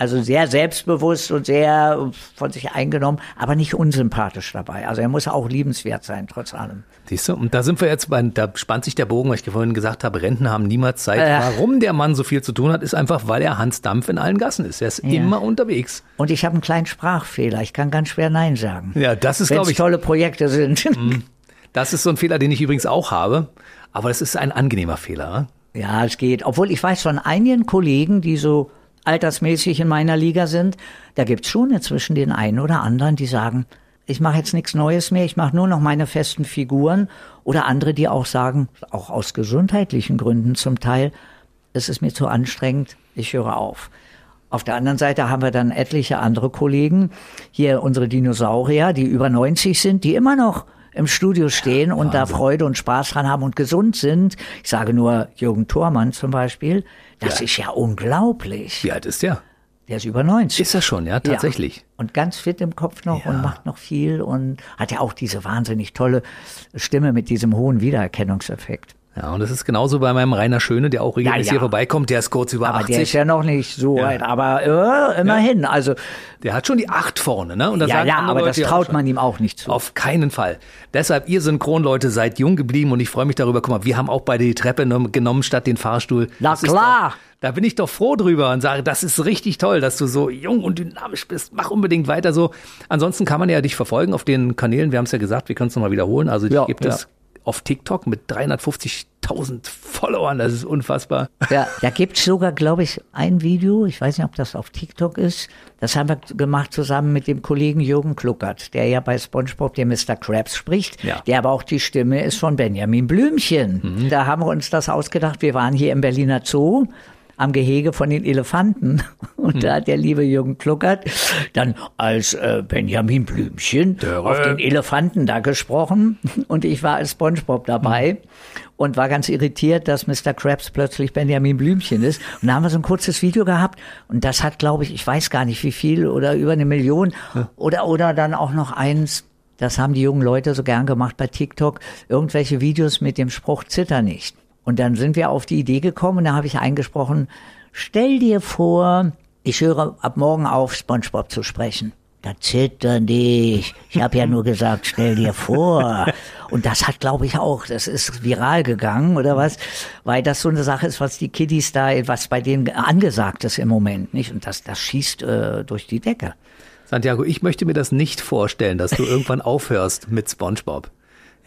Also sehr selbstbewusst und sehr von sich eingenommen, aber nicht unsympathisch dabei. Also er muss auch liebenswert sein, trotz allem. Siehst du? Und da sind wir jetzt bei, da spannt sich der Bogen, weil ich vorhin gesagt habe, Renten haben niemals Zeit. Äh. Warum der Mann so viel zu tun hat, ist einfach, weil er Hans Dampf in allen Gassen ist. Er ist immer unterwegs. Und ich habe einen kleinen Sprachfehler. Ich kann ganz schwer Nein sagen. Ja, das ist, glaube ich, tolle Projekte sind. Das ist so ein Fehler, den ich übrigens auch habe. Aber es ist ein angenehmer Fehler. Ja, es geht. Obwohl ich weiß von einigen Kollegen, die so altersmäßig in meiner Liga sind, da gibt's schon inzwischen den einen oder anderen, die sagen, ich mache jetzt nichts Neues mehr, ich mache nur noch meine festen Figuren. Oder andere, die auch sagen, auch aus gesundheitlichen Gründen zum Teil, es ist mir zu anstrengend, ich höre auf. Auf der anderen Seite haben wir dann etliche andere Kollegen, hier unsere Dinosaurier, die über 90 sind, die immer noch im Studio stehen und da Freude und Spaß dran haben und gesund sind. Ich sage nur Jürgen Thormann zum Beispiel. Das Ja. ist ja unglaublich. Wie alt ist der? Der ist über 90. Ist er schon, ja, tatsächlich. Ja. Und ganz fit im Kopf noch Ja. und macht noch viel und hat ja auch diese wahnsinnig tolle Stimme mit diesem hohen Wiedererkennungseffekt. Ja, und das ist genauso bei meinem Rainer Schöne, der auch regelmäßig ja. hier vorbeikommt. Der ist kurz über Aber 80. der ist ja noch nicht so Ja. weit, aber äh, immerhin. Also Der hat schon die acht vorne, ne? Und da ja, ja, aber Leute das ja traut man ihm auch nicht zu. Auf keinen Fall. Deshalb, ihr Synchronleute seid jung geblieben und ich freue mich darüber. Guck mal, wir haben auch beide die Treppe genommen- statt den Fahrstuhl. Na Das klar. Da bin ich doch froh drüber und sage, das ist richtig toll, dass du so jung und dynamisch bist. Mach unbedingt weiter so. Ansonsten kann man ja dich verfolgen auf den Kanälen. Wir haben es ja gesagt, wir können es nochmal wiederholen. Also Ja, gibt ja. Es auf TikTok mit 350.000 Followern. Das ist unfassbar. Ja, da gibt's sogar, glaube ich, ein Video, ich weiß nicht, ob das auf TikTok ist. Das haben wir gemacht zusammen mit dem Kollegen Jürgen Kluckert, der ja bei SpongeBob den Mr. Krabs spricht, Ja. der aber auch die Stimme ist von Benjamin Blümchen. Da haben wir uns das ausgedacht. Wir waren hier im Berliner Zoo am Gehege von den Elefanten. Und da hat der liebe Jürgen Kluckert dann als äh, Benjamin Blümchen auf den Elefanten da gesprochen. Und ich war als SpongeBob dabei und war ganz irritiert, dass Mr. Krabs plötzlich Benjamin Blümchen ist. Und da haben wir so ein kurzes Video gehabt und das hat, glaube ich, ich weiß gar nicht wie viel oder über eine Million oder, oder dann auch noch eins. Das haben die jungen Leute so gern gemacht bei TikTok. Irgendwelche Videos mit dem Spruch Zitter nicht. Und dann sind wir auf die Idee gekommen und da habe ich eingesprochen, stell dir vor, ich höre ab morgen auf, SpongeBob zu sprechen. Da zitter nicht. Ich habe ja nur gesagt, stell dir vor. Und das hat, glaube ich, auch, das ist viral gegangen oder was, weil das so eine Sache ist, was die Kiddies da, was bei denen angesagt ist im Moment, nicht? Und das, das schießt äh, durch die Decke. Santiago, ich möchte mir das nicht vorstellen, dass du irgendwann aufhörst mit SpongeBob.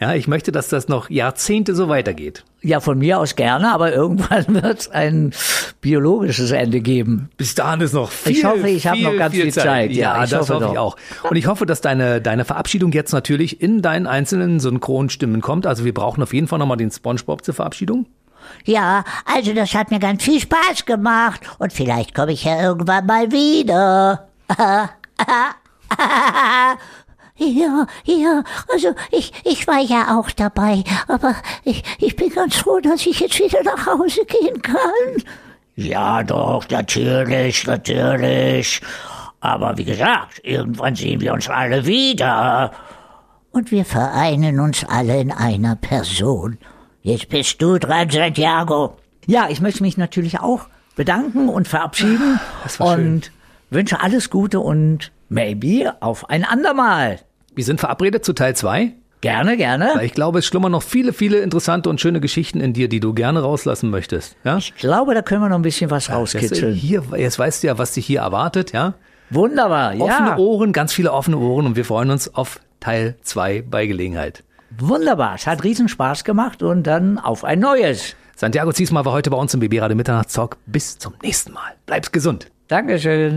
Ja, ich möchte, dass das noch Jahrzehnte so weitergeht. Ja, von mir aus gerne, aber irgendwann wird es ein biologisches Ende geben. Bis dahin ist noch viel, Ich hoffe, ich habe viel, noch ganz viel Zeit. Ja, Ja, ich das hoffe hoffe ich auch. Und ich hoffe, dass deine, deine Verabschiedung jetzt natürlich in deinen einzelnen Synchronstimmen kommt. Also wir brauchen auf jeden Fall nochmal den SpongeBob zur Verabschiedung. Ja, also das hat mir ganz viel Spaß gemacht und vielleicht komme ich ja irgendwann mal wieder. Ja, ja, also ich, ich war ja auch dabei, aber ich, ich bin ganz froh, dass ich jetzt wieder nach Hause gehen kann. Ja, doch, natürlich, natürlich. Aber wie gesagt, irgendwann sehen wir uns alle wieder. Und wir vereinen uns alle in einer Person. Jetzt bist du dran, Santiago. Ja, ich möchte mich natürlich auch bedanken und verabschieden Das war schön. und wünsche alles Gute und maybe auf ein andermal. Wir sind verabredet zu Teil 2. Gerne, gerne. Ich glaube, es schlummern noch viele, viele interessante und schöne Geschichten in dir, die du gerne rauslassen möchtest. Ja? Ich glaube, da können wir noch ein bisschen was Jetzt, rauskitzeln. hier, jetzt weißt du ja, was dich hier erwartet, ja? Wunderbar, Offene ja. Ohren, ganz viele offene Ohren und wir freuen uns auf Teil 2 bei Gelegenheit. Wunderbar. Es hat riesen Spaß gemacht und dann auf ein neues. Santiago Ziesmal war heute bei uns im BB Radio Mitternachtstalk. Bis zum nächsten Mal. Bleib's gesund. Dankeschön.